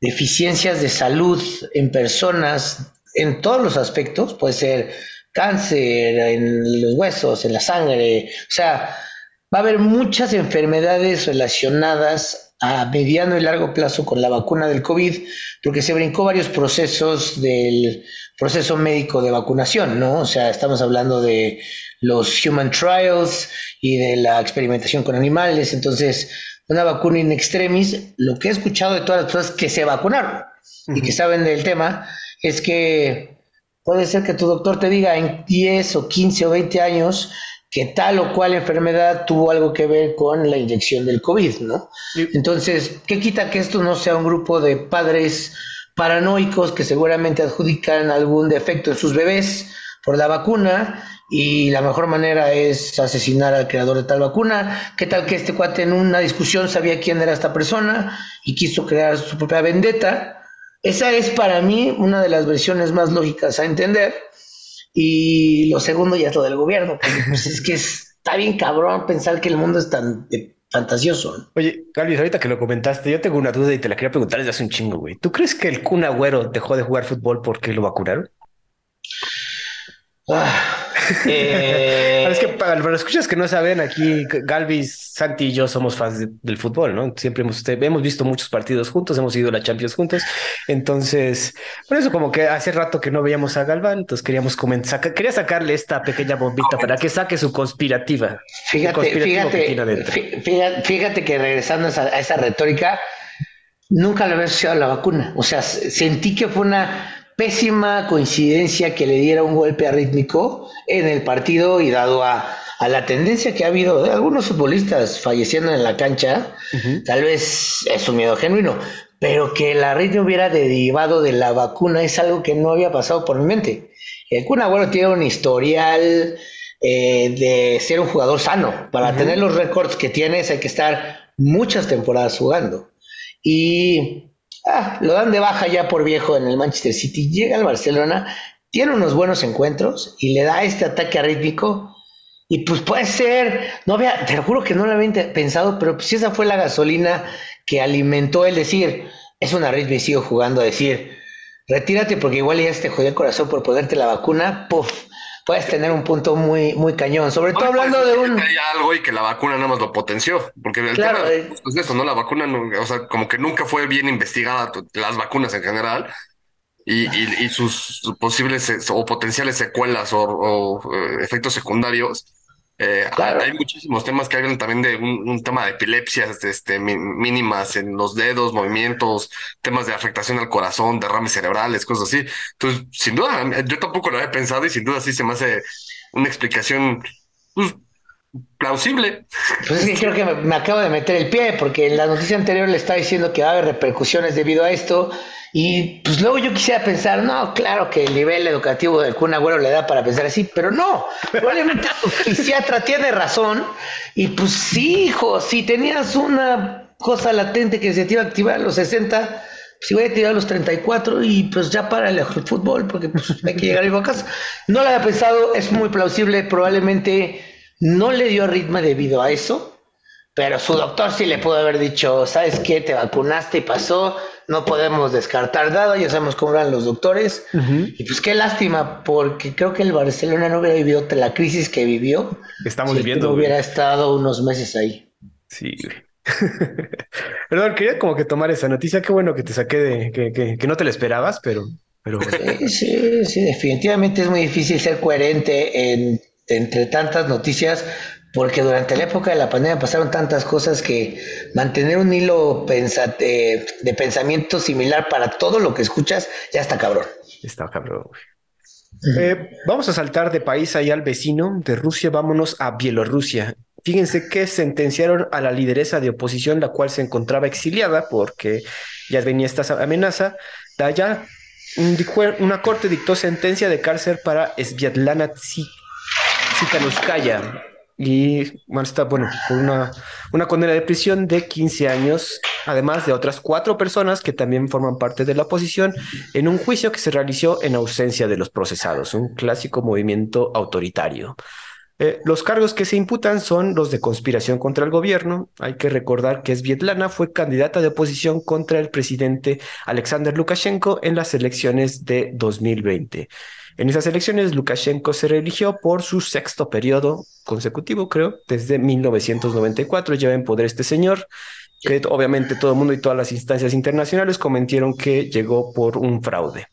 deficiencias de salud en personas en todos los aspectos, puede ser cáncer en los huesos, en la sangre, o sea, va a haber muchas enfermedades relacionadas a mediano y largo plazo con la vacuna del COVID, porque se brincó varios procesos del proceso médico de vacunación, ¿no? O sea, estamos hablando de los human trials y de la experimentación con animales, entonces, una vacuna in extremis, lo que he escuchado de todas las personas que se vacunaron y que saben del tema, es que puede ser que tu doctor te diga en 10 o 15 o 20 años que tal o cual enfermedad tuvo algo que ver con la inyección del COVID, ¿no? Y- Entonces, ¿qué quita que esto no sea un grupo de padres paranoicos que seguramente adjudican algún defecto en sus bebés por la vacuna y la mejor manera es asesinar al creador de tal vacuna? ¿Qué tal que este cuate en una discusión sabía quién era esta persona y quiso crear su propia vendetta? Esa es para mí una de las versiones más lógicas a entender. Y lo segundo ya es lo del gobierno, porque pues es que es- está bien cabrón pensar que el mundo es tan eh, fantasioso. Oye, Galvis, ahorita que lo comentaste, yo tengo una duda y te la quería preguntar desde hace un chingo, güey. ¿Tú crees que el Kun Agüero dejó de jugar fútbol porque lo vacunaron? Ah, eh, Es que para los escuchas que no saben, aquí Galvis, Santi y yo somos fans de- del fútbol, ¿no? Siempre hemos, te- hemos visto muchos partidos juntos, hemos ido a la Champions juntos. Entonces, por eso como que hace rato que no veíamos a Galván, entonces queríamos comentar, quería sacarle esta pequeña bombita para que saque su conspirativa. Fíjate, conspirativo que fíjate, tiene adentro. fí- fíjate, fíjate que regresando a esa, a esa retórica, nunca lo había asociado a la vacuna. O sea, sentí que fue una pésima coincidencia que le diera un golpe arrítmico en el partido y dado a, a la tendencia que ha habido de algunos futbolistas falleciendo en la cancha, tal vez es un miedo genuino, pero que la arritmia hubiera derivado de la vacuna es algo que no había pasado por mi mente. El Kun Agüero tiene un historial eh, de ser un jugador sano. Para tener los récords que tienes hay que estar muchas temporadas jugando. Y ah, lo dan de baja ya por viejo en el Manchester City. Llega al Barcelona, tiene unos buenos encuentros y le da este ataque arrítmico. Y pues puede ser, no había, te juro que no lo había pensado, pero pues esa fue la gasolina que alimentó el decir, es una arritmia y sigo jugando a decir, retírate porque igual ya te jodió el corazón por ponerte la vacuna, puff, puedes tener un punto muy, muy cañón. Sobre todo hablando de un... Hay algo y que la vacuna nada más lo potenció, porque el Claro, tema eh. pues, es eso, ¿no? La vacuna, o sea, como que nunca fue bien investigada, las vacunas en general, y, y, y sus posibles o potenciales secuelas o, o, eh, efectos secundarios. Eh, Claro. Hay muchísimos temas que hablan también de un, un tema de epilepsias este, mínimas en los dedos, movimientos, temas de afectación al corazón, derrames cerebrales, cosas así. Entonces, sin duda, yo tampoco lo había pensado y sin duda sí se me hace una explicación pues, plausible. Pues es que creo que me, me acabo de meter el pie, porque en la noticia anterior le estaba diciendo que va a haber repercusiones debido a esto, y pues luego yo quisiera pensar, no, claro que el nivel educativo del Kun Agüero le da para pensar así, pero no, probablemente tu fisiatra tiene razón, y pues sí, hijo, si tenías una cosa latente que se te iba a activar a los 60, pues iba a tirar a los 34 y pues ya para el fútbol, porque pues hay que llegar a casa. No lo había pensado, es muy plausible, probablemente no le dio ritmo debido a eso, pero su doctor sí le pudo haber dicho, ¿sabes qué? Te vacunaste y pasó, no podemos descartar nada, ya sabemos cómo eran los doctores. Y pues qué lástima, porque creo que el Barcelona no hubiera vivido la crisis que vivió Estamos si viviendo. hubiera estado unos meses ahí. Sí, güey. Perdón, quería como que tomar esa noticia. Qué bueno que te saqué de que, que, que no te la esperabas, pero, pero Sí, sí, sí, definitivamente es muy difícil ser coherente en- entre tantas noticias, porque durante la época de la pandemia pasaron tantas cosas que mantener un hilo pensa- de, de pensamiento similar para todo lo que escuchas ya está cabrón. está cabrón. güey. Eh, vamos a saltar de país ahí al vecino, de Rusia, vámonos a Bielorrusia. Fíjense que sentenciaron a la lideresa de oposición, la cual se encontraba exiliada porque ya venía esta amenaza. De allá, una corte dictó sentencia de cárcel para Sviatlana Tsi- Y bueno, está bueno, por una, una condena de prisión de 15 años, además de otras cuatro personas que también forman parte de la oposición, en un juicio que se realizó en ausencia de los procesados, un clásico movimiento autoritario. Eh, los cargos que se imputan son los de conspiración contra el gobierno. Hay que recordar que Svietlana fue candidata de oposición contra el presidente Alexander Lukashenko en las elecciones de 2020. En esas elecciones, Lukashenko se reeligió por su sexto periodo consecutivo, creo, desde 1994. Lleva en poder este señor, que obviamente todo el mundo y todas las instancias internacionales cometieron que llegó por un fraude.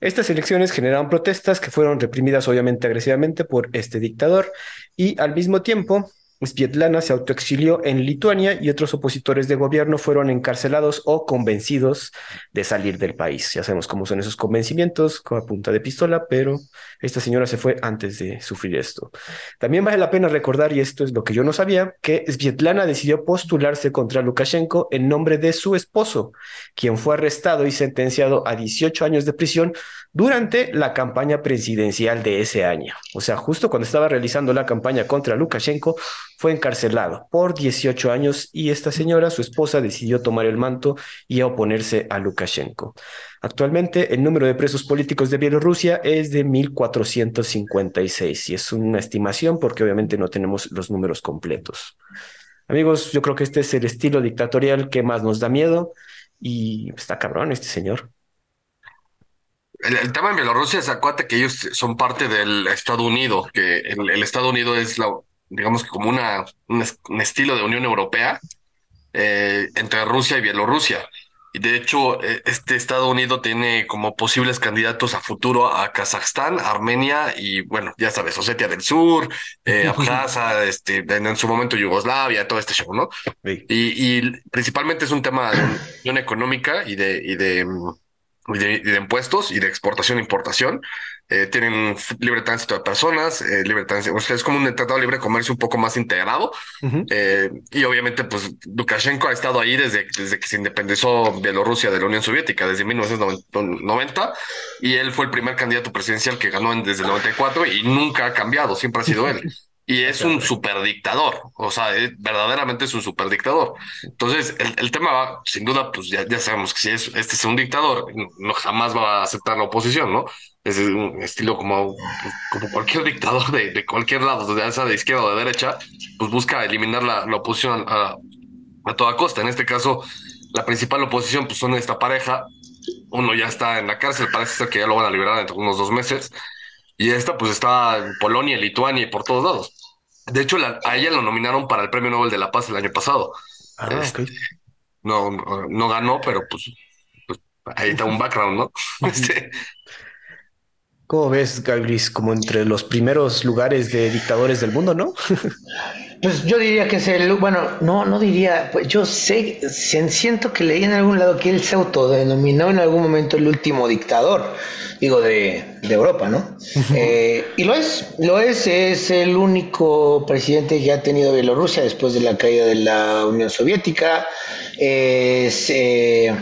Estas elecciones generaron protestas que fueron reprimidas obviamente agresivamente por este dictador y al mismo tiempo Svietlana se autoexilió en Lituania y otros opositores de gobierno fueron encarcelados o convencidos de salir del país. Ya sabemos cómo son esos convencimientos, con a punta de pistola, pero esta señora se fue antes de sufrir esto. También vale la pena recordar, y esto es lo que yo no sabía, que Svietlana decidió postularse contra Lukashenko en nombre de su esposo, quien fue arrestado y sentenciado a 18 años de prisión durante la campaña presidencial de ese año. O sea, justo cuando estaba realizando la campaña contra Lukashenko, fue encarcelado por 18 años y esta señora, su esposa, decidió tomar el manto y oponerse a Lukashenko. Actualmente, el número de presos políticos de Bielorrusia es de 1.456 y es una estimación porque obviamente no tenemos los números completos. Amigos, yo creo que este es el estilo dictatorial que más nos da miedo y está cabrón este señor. El, el tema en Bielorrusia es acuate que ellos son parte del Estado Unido, que el, el Estado Unido es la, digamos que como una, un, un estilo de Unión Europea eh, entre Rusia y Bielorrusia. Y de hecho, eh, este Estado Unido tiene como posibles candidatos a futuro a Kazajstán, Armenia y, bueno, ya sabes, Osetia del Sur, eh, Abjasia, este, en, en su momento Yugoslavia, todo este show, ¿no? Sí. Y, y principalmente es un tema de unión económica y de, y de, mm, de, y de impuestos y de exportación e importación. Eh, tienen libre tránsito de personas, eh, libre tránsito, o sea, es como un tratado de libre comercio un poco más integrado. Ujú. Eh, y obviamente, pues Lukashenko ha estado ahí desde, desde que se independizó Bielorrusia de la Unión Soviética, desde 1990, y él fue el primer candidato presidencial que ganó en- desde el 94 y nunca ha cambiado, siempre ha sido él. Y es un superdictador, o sea, es- verdaderamente es un superdictador. Entonces, el, el tema va, sin duda, pues ya, ya sabemos que si es, este es un dictador, no jamás va a aceptar la oposición, ¿no? Es un estilo como, como cualquier dictador de, de cualquier lado, ya sea de izquierda o de derecha, pues busca eliminar la, la oposición a, a toda costa. En este caso, la principal oposición pues son esta pareja. Uno ya está en la cárcel, parece ser que ya lo van a liberar dentro de unos dos meses. Y esta pues está en Polonia, Lituania y por todos lados. De hecho, la- a ella lo nominaron para el Premio Nobel de la Paz el año pasado. Ah, Este, no, no ganó, pero pues, pues, ahí está un background, ¿no? Este, ¿Cómo ves, Galgris? Como entre los primeros lugares de dictadores del mundo, ¿no? Pues yo diría que es el, bueno, no, no diría, pues yo sé, siento que leí en algún lado que él se autodenominó en algún momento el último dictador, digo, de, de Europa, ¿no? Eh, y lo es, lo es, es el único presidente que ha tenido Bielorrusia después de la caída de la Unión Soviética, es... Eh,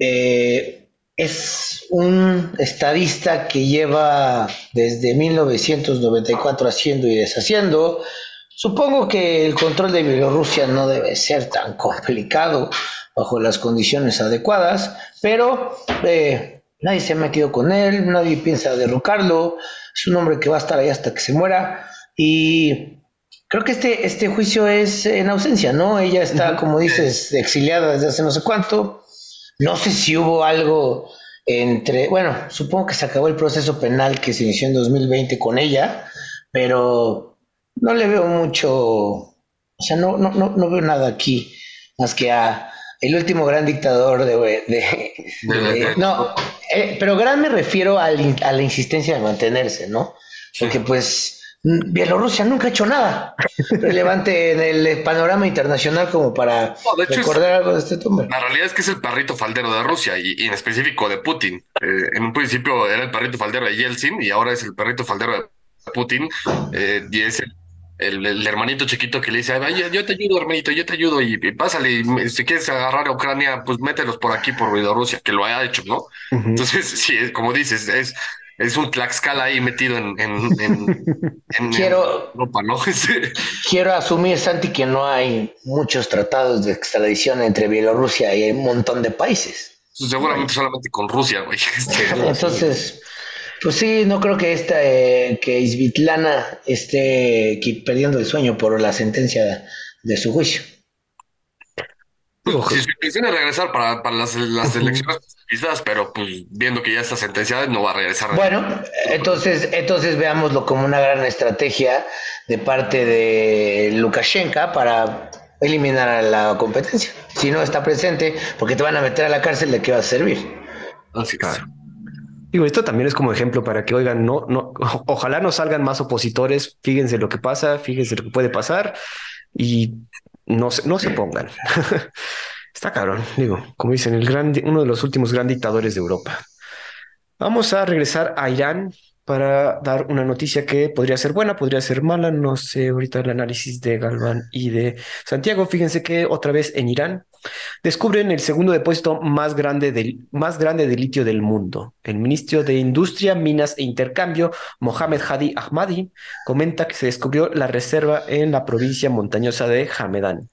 eh, es un estadista que lleva desde 1994 haciendo y deshaciendo. Supongo que el control de Bielorrusia no debe ser tan complicado bajo las condiciones adecuadas, pero eh, nadie se ha metido con él, nadie piensa derrocarlo, es un hombre que va a estar ahí hasta que se muera y creo que este, este juicio es en ausencia, ¿no? Ella está, como dices, exiliada desde hace no sé cuánto, no sé si hubo algo entre, bueno, supongo que se acabó el proceso penal que se inició en 2020 con ella, pero no le veo mucho, o sea, no, no, no, no veo nada aquí, más que a el último gran dictador de... no, eh, pero gran me refiero a la insistencia de mantenerse, ¿no? Porque pues Bielorrusia nunca ha hecho nada relevante en el panorama internacional como para recordar algo de este tumbe. La realidad es que es el perrito faldero de Rusia y, en específico de Putin. Eh, en un principio era el perrito faldero de Yeltsin y ahora es el perrito faldero de Putin eh, y es el, hermanito chiquito que le dice, yo te ayudo, hermanito, yo te ayudo y, pásale, y, si quieres agarrar a Ucrania, pues mételos por aquí, por Bielorrusia, que lo haya hecho, ¿no? Entonces, sí, como dices, es es un Tlaxcala ahí metido en, quiero, Europa, ¿no? quiero asumir, Santi, que no hay muchos tratados de extradición entre Bielorrusia y un montón de países. Seguramente solamente con Rusia, güey. Este, Entonces, pues sí, no creo que esta, eh, que Isvitlana esté perdiendo el sueño por la sentencia de su juicio. Si su intención es regresar para, para las, las elecciones, quizás, pero pues viendo que ya está sentenciada, no va a regresar. Bueno, entonces, entonces veámoslo como una gran estrategia de parte de Lukashenko para eliminar a la competencia. Si no está presente, porque te van a meter a la cárcel, ¿de qué va a servir? Así que. Digo, esto también es como ejemplo para que, oigan, no, no, ojalá no salgan más opositores, fíjense lo que pasa, fíjense lo que puede pasar y no se, no se pongan. Está cabrón, digo, como dicen, el uno de los últimos gran dictadores de Europa. Vamos a regresar a Irán para dar una noticia que podría ser buena, podría ser mala, no sé, ahorita el análisis de Galván y de Santiago. Fíjense que otra vez en Irán descubren el segundo depósito más grande, del, más grande de litio del mundo. El ministro de Industria, Minas e Intercambio, Mohamed Hadi Ahmadi, comenta que se descubrió la reserva en la provincia montañosa de Hamedán.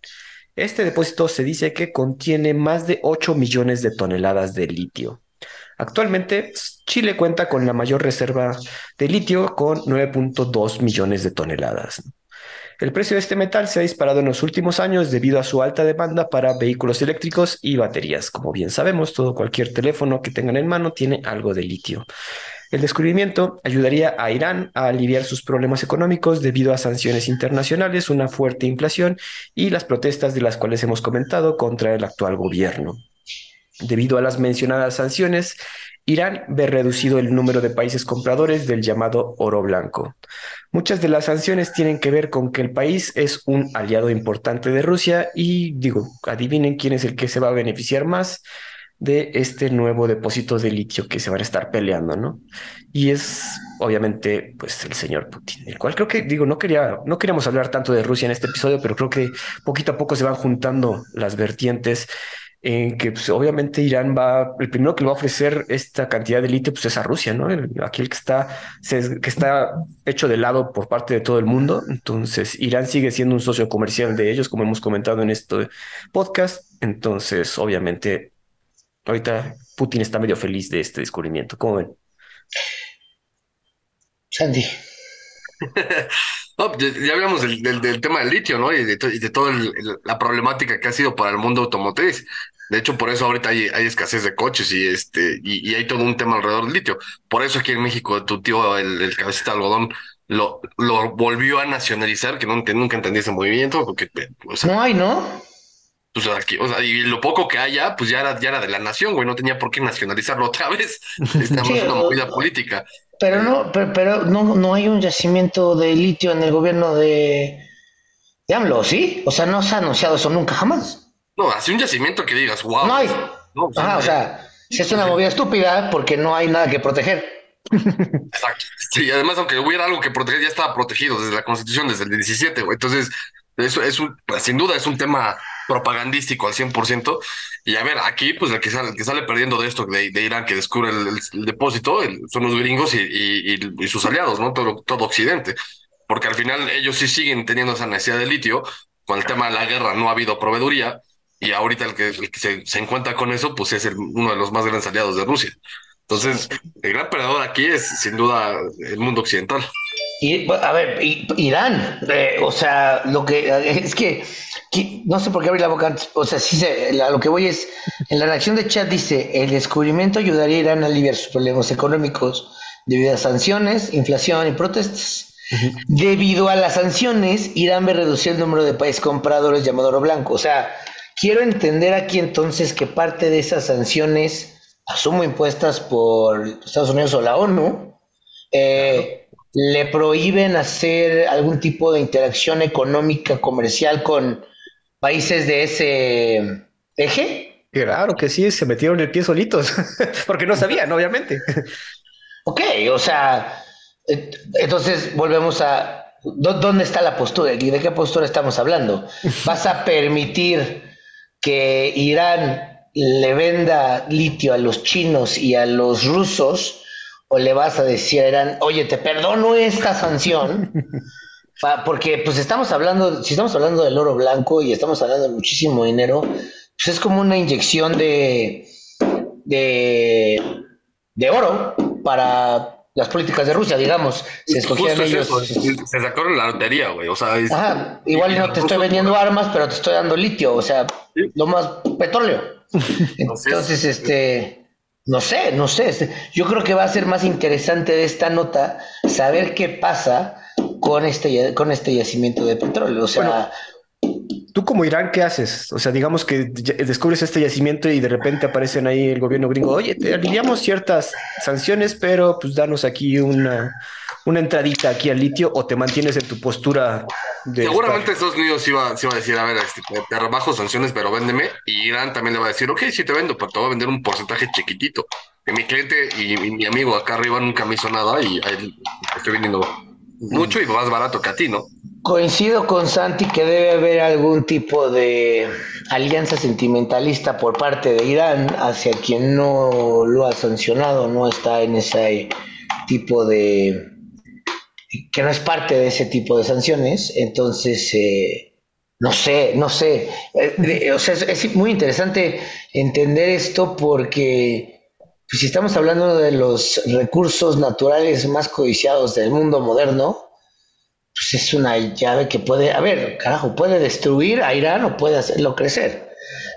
Este depósito se dice que contiene más de 8 millones de toneladas de litio. Actualmente, Chile cuenta con la mayor reserva de litio con 9.2 millones de toneladas. El precio de este metal se ha disparado en los últimos años debido a su alta demanda para vehículos eléctricos y baterías. Como bien sabemos, todo cualquier teléfono que tengan en mano tiene algo de litio. El descubrimiento ayudaría a Irán a aliviar sus problemas económicos debido a sanciones internacionales, una fuerte inflación y las protestas de las cuales hemos comentado contra el actual gobierno. Debido a las mencionadas sanciones, Irán ve reducido el número de países compradores del llamado oro blanco. Muchas de las sanciones tienen que ver con que el país es un aliado importante de Rusia y digo, adivinen quién es el que se va a beneficiar más de este nuevo depósito de litio que se van a estar peleando, ¿no? Y es obviamente pues el señor Putin, el cual creo que digo, no quería no queríamos hablar tanto de Rusia en este episodio, pero creo que poquito a poco se van juntando las vertientes en que pues, obviamente Irán va, el primero que le va a ofrecer esta cantidad de litio pues es a Rusia, ¿no? aquel que está, que está hecho de lado por parte de todo el mundo. Entonces, Irán sigue siendo un socio comercial de ellos, como hemos comentado en este podcast. Entonces, obviamente, ahorita Putin está medio feliz de este descubrimiento. ¿Cómo ven? Sandy. ya hablamos del, tema del litio, ¿no? Y de, toda la problemática que ha sido para el mundo automotriz. De hecho, por eso ahorita hay, escasez de coches y este y, hay todo un tema alrededor del litio. Por eso aquí en México tu tío, el, el cabecita de algodón, lo, lo volvió a nacionalizar, que, nunca entendí ese movimiento, porque... no hay, ¿no? Pues aquí, o sea, y lo poco que haya, pues ya era, ya era de la nación, güey, no tenía por qué nacionalizarlo otra vez. Estamos en una movida política. Pero no, pero, pero no, no hay un yacimiento de litio en el gobierno de, de AMLO, ¿sí? O sea, no se ha anunciado eso nunca jamás. No, así un yacimiento que digas, wow. No hay. No, Ajá, o sea, si es una movida estúpida porque no hay nada que proteger. Exacto. Sí, además, aunque hubiera algo que proteger, ya estaba protegido desde la Constitución, desde el 17, güey. Entonces, eso es un, pues, sin duda, es un tema propagandístico al 100%. Y a ver, aquí, pues el que sale, perdiendo de esto, de, Irán, que descubre el, depósito, son los gringos y, sus aliados, ¿no? Todo, todo Occidente. Porque al final ellos sí siguen teniendo esa necesidad de litio. Con el tema de la guerra no ha habido proveeduría. Y ahorita el que, se, encuentra con eso, pues es uno de los más grandes aliados de Rusia. Entonces, el gran perdedor aquí es sin duda el mundo occidental. Y, a ver, Irán, eh, o sea, lo que es que, que- no sé por qué abrí la boca antes, o sea, sí sé, a lo que voy es, en la reacción de chat dice, el descubrimiento ayudaría a Irán a aliviar sus problemas económicos debido a sanciones, inflación y protestas. Debido a las sanciones, Irán ve reducir el número de países compradores llamado oro blanco. O sea, quiero entender aquí entonces que parte de esas sanciones, asumo impuestas por Estados Unidos o la ONU, eh, le prohíben hacer algún tipo de interacción económica, comercial con países de ese eje. Claro que sí, se metieron el pie solitos, porque no sabían, obviamente. Ok, o sea, et- entonces volvemos a ¿dó- ¿dónde está la postura? ¿Y de qué postura estamos hablando? ¿Vas a permitir que Irán le venda litio a los chinos y a los rusos? ¿O le vas a decir a Irán, oye, te perdono esta sanción? Porque pues estamos hablando, si estamos hablando del oro blanco y estamos hablando de muchísimo dinero, pues es como una inyección de, de, de oro para las políticas de Rusia, digamos. Se escogieron ellos. eso, se sacaron la lotería, güey. O sea, es- Ajá, igual y- no te estoy vendiendo armas, pero te estoy dando litio, o sea, Sí. lo más petróleo. Entonces, este, no sé, no sé. este, Yo creo que va a ser más interesante de esta nota saber qué pasa con este, con este yacimiento de petróleo. O sea, ¿Tú como Irán qué haces? O sea, digamos que descubres este yacimiento y de repente aparecen ahí el gobierno gringo, oye, te aliviamos ciertas sanciones, pero pues danos aquí una, una entradita aquí al litio o te mantienes en tu postura de... Seguramente Estados Unidos iba, iba a decir, a ver, este, te, rebajo sanciones, pero véndeme. Y Irán también le va a decir, ok, sí te vendo, pero te voy a vender un porcentaje chiquitito. Que mi cliente y, y mi amigo acá arriba nunca me hizo nada y estoy vendiendo mucho y más barato que a ti, ¿no? coincido con Santi que debe haber algún tipo de alianza sentimentalista por parte de Irán hacia quien no lo ha sancionado, no está en ese tipo de que no es parte de ese tipo de sanciones, entonces eh, no sé, no sé, Eh, o sea, es, es muy interesante entender esto porque pues, si estamos hablando de los recursos naturales más codiciados del mundo moderno, pues es una llave que puede, a ver, carajo, puede destruir a Irán o puede hacerlo crecer.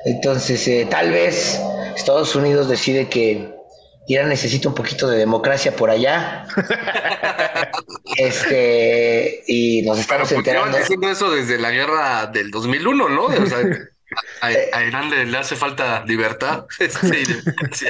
Entonces, eh, tal vez Estados Unidos decide que Irán necesita un poquito de democracia por allá. este, y nos Pero estamos pues llevan enterando. diciendo eso desde la guerra del 2001, ¿no? O sea, a, a Irán le, le hace falta libertad. este.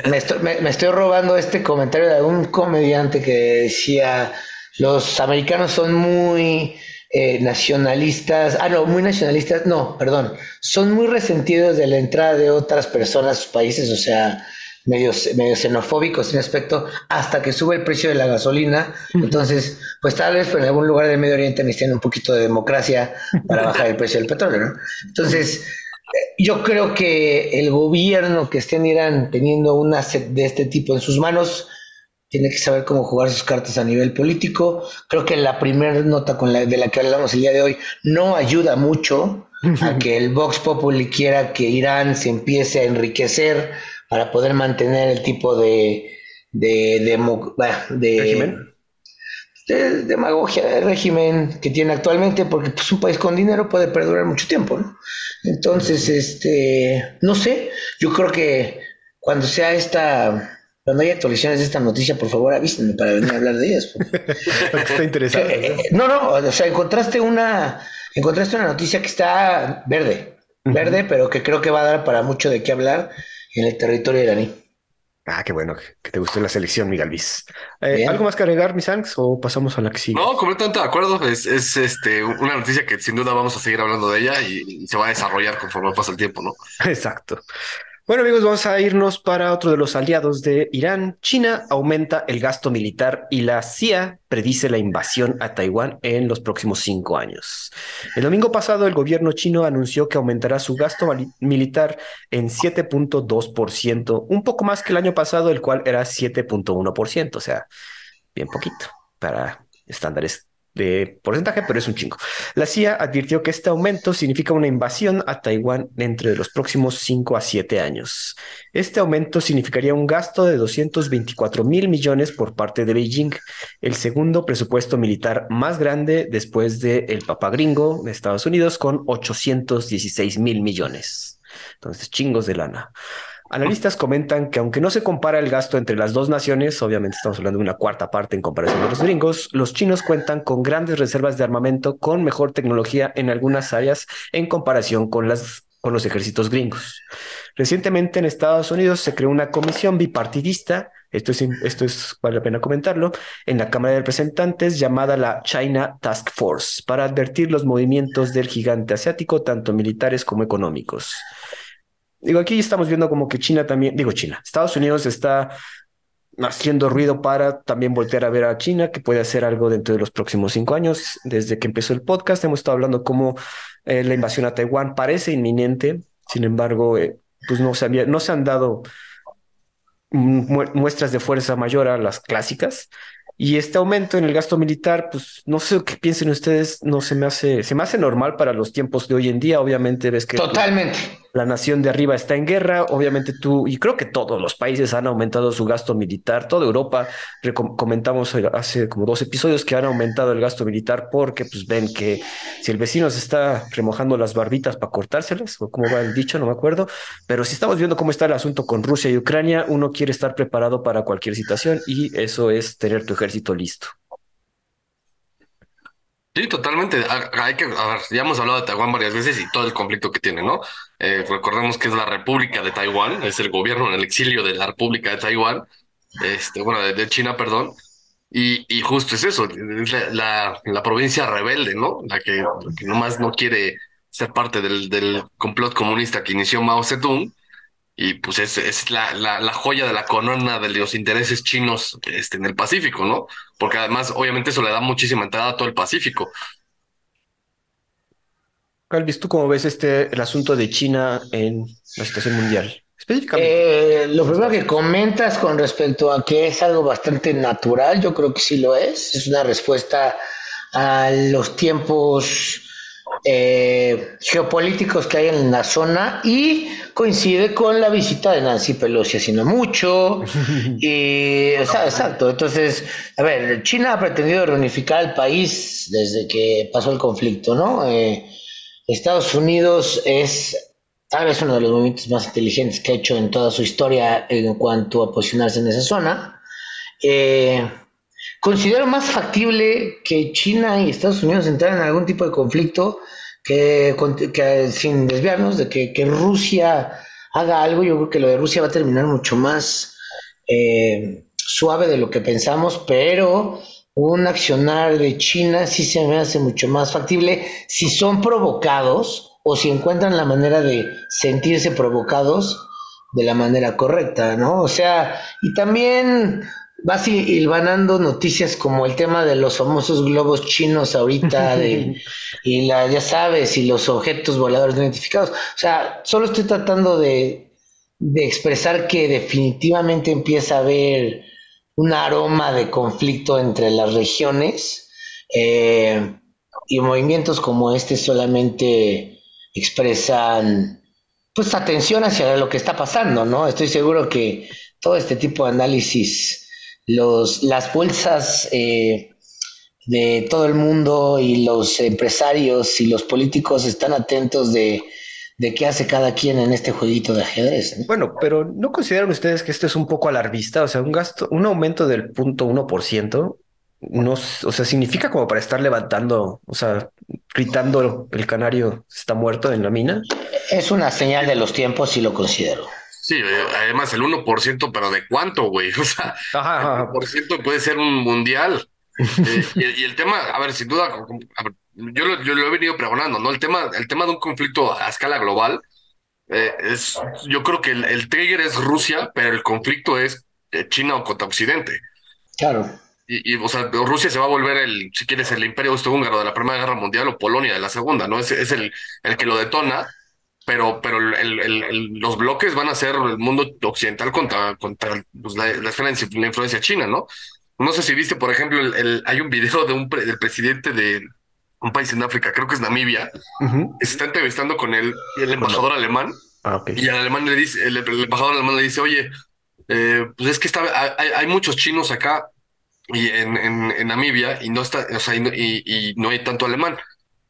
Me estoy, me- me estoy robando este comentario de algún comediante que decía, los americanos son muy eh, nacionalistas, ah, no, muy nacionalistas, no, perdón, son muy resentidos de la entrada de otras personas a sus países, o sea, medio, medio xenofóbicos en aspecto, hasta que sube el precio de la gasolina, entonces, pues tal vez en algún lugar del Medio Oriente necesitan un poquito de democracia para bajar el precio del petróleo, ¿no? Entonces, yo creo que el gobierno que esté en Irán teniendo un asset de este tipo en sus manos tiene que saber cómo jugar sus cartas a nivel político. Creo que la primera nota con la, de la que hablamos el día de hoy no ayuda mucho a que el Vox Populi quiera que Irán se empiece a enriquecer para poder mantener el tipo de, de, bah, de- ¿Régimen? de demagogia de régimen que tiene actualmente, porque pues, un país con dinero puede perdurar mucho tiempo, ¿no? Entonces, este, no sé, yo creo que cuando sea esta, cuando haya actualizaciones de esta noticia, por favor avísenme para venir a hablar de ellas. porque- Está interesante. Eh, eh, no, no, o sea, encontraste una, encontraste una noticia que está verde, verde, pero que creo que va a dar para mucho de qué hablar en el territorio iraní. Ah, qué bueno que te gustó la selección, Miguel Luis. Eh, ¿Algo más que agregar, mis Sanks, o pasamos a la que sigue? No, completamente de acuerdo. Es, es este, una noticia que sin duda vamos a seguir hablando de ella y, y se va a desarrollar conforme pasa el tiempo, ¿no? Exacto. Bueno amigos, vamos a irnos para otro de los aliados de Irán. China aumenta el gasto militar y la CIA predice la invasión a Taiwán en los próximos cinco años. El domingo pasado el gobierno chino anunció que aumentará su gasto militar en 7.2%, un poco más que el año pasado, el cual era 7.1%, o sea, bien poquito para estándares de porcentaje, pero es un chingo. La CIA advirtió que este aumento significa una invasión a Taiwán entre los próximos 5 a 7 años. Este aumento significaría un gasto de 224 mil millones por parte de Beijing, el segundo presupuesto militar más grande después del el Papa Gringo de Estados Unidos con 816 mil millones. Entonces, chingos de lana. Analistas comentan que aunque no se compara el gasto entre las dos naciones, obviamente estamos hablando de una cuarta parte en comparación con los gringos, los chinos cuentan con grandes reservas de armamento con mejor tecnología en algunas áreas en comparación con con los ejércitos gringos. Recientemente en Estados Unidos se creó una comisión bipartidista, esto es, esto es, vale la pena comentarlo, en la Cámara de Representantes llamada la China Task Force para advertir los movimientos del gigante asiático, tanto militares como económicos. Digo, aquí estamos viendo como que China también, digo China, Estados Unidos está haciendo ruido para también voltear a ver a China, que puede hacer algo dentro de los próximos cinco años. Desde que empezó el podcast hemos estado hablando cómo eh, la invasión a Taiwán parece inminente, sin embargo, eh, pues no se, había, no se han dado muestras de fuerza mayor a las clásicas. Y este aumento en el gasto militar, pues no sé qué piensen ustedes, no se me hace, se me hace normal para los tiempos de hoy en día. Obviamente ves que totalmente la nación de arriba está en guerra. Obviamente tú, y creo que todos los países han aumentado su gasto militar. Toda Europa, comentamos hace como dos episodios que han aumentado el gasto militar porque pues ven que si el vecino se está remojando las barbitas para cortárselas, o como va el dicho, no me acuerdo. Pero si estamos viendo cómo está el asunto con Rusia y Ucrania, uno quiere estar preparado para cualquier situación y eso es tener tu ejército listo. Sí, totalmente. Hay que, a ver, ya hemos hablado de Taiwán varias veces y todo el conflicto que tiene, ¿no? Eh, recordemos que es la República de Taiwán, es el gobierno en el exilio de la República de Taiwán, este, bueno, de, China, perdón. Y, y, justo es eso, es la, la, provincia rebelde, ¿no? La que, la que nomás no quiere ser parte del, del complot comunista que inició Mao Zedong y pues es, es la, joya de la corona de los intereses chinos este, en el Pacífico, ¿no? Porque además, obviamente, eso le da muchísima entrada a todo el Pacífico. Calvis, ¿tú cómo ves este el asunto de China en la situación mundial? Específicamente. Eh, lo primero que comentas con respecto a que es algo bastante natural, yo creo que sí lo es. Es una respuesta a los tiempos eh, geopolíticos que hay en la zona y coincide con la visita de Nancy Pelosi haciendo mucho y o sea, exacto entonces a ver China ha pretendido reunificar el país desde que pasó el conflicto no eh, Estados Unidos es tal vez uno de los movimientos más inteligentes que ha hecho en toda su historia en cuanto a posicionarse en esa zona eh, Considero más factible que China y Estados Unidos entraran en algún tipo de conflicto que, sin desviarnos de que, Rusia haga algo. Yo creo que lo de Rusia va a terminar mucho más eh, suave de lo que pensamos, pero un accionar de China sí se me hace mucho más factible si son provocados o si encuentran la manera de sentirse provocados de la manera correcta, ¿no? O sea, y también vas hilvanando noticias como el tema de los famosos globos chinos ahorita y la, ya sabes, y los objetos voladores identificados. O sea, solo estoy tratando de, de expresar que definitivamente empieza a haber un aroma de conflicto entre las regiones eh, y movimientos como este solamente expresan pues atención hacia lo que está pasando, ¿no? Estoy seguro que todo este tipo de análisis los, las bolsas eh, de todo el mundo y los empresarios y los políticos están atentos de, de qué hace cada quien en este jueguito de ajedrez. Bueno, pero ¿no consideran ustedes que esto es un poco alarmista? O sea, un gasto, un aumento del punto uno por ciento, no, o sea, significa como para estar levantando, o sea, gritando el canario está muerto en la mina. Es una señal de los tiempos y lo considero. Sí, eh, además el 1%, pero ¿de cuánto, güey? O sea, Ajá, ajá. el 1% puede ser un mundial. Eh, y, y el tema, a ver, sin duda, a ver, yo lo, yo lo he venido pregonando, ¿no? El tema, el tema de un conflicto a escala global eh, es, yo creo que el, el trigger es Rusia, pero el conflicto es eh, China o contra Occidente. Claro. Y, y, o sea, Rusia se va a volver el, si quieres, el imperio austrohúngaro de la Primera Guerra Mundial o Polonia de la Segunda, ¿no? Es, es el, el que lo detona, pero, pero el, el- el- los bloques van a ser el mundo occidental contra, contra pues, la, la esfera de influ- la influencia china, ¿no? No sé si viste, por ejemplo, hay un video de un pre- del presidente de un país en África, creo que es Namibia, que se está entrevistando con el, el embajador alemán Ah, y el alemán le dice, el, el embajador alemán le dice, oye, eh, pues es que está, hay, hay muchos chinos acá y en, en, en Namibia y no está, o sea, y, no- y- y no hay tanto alemán.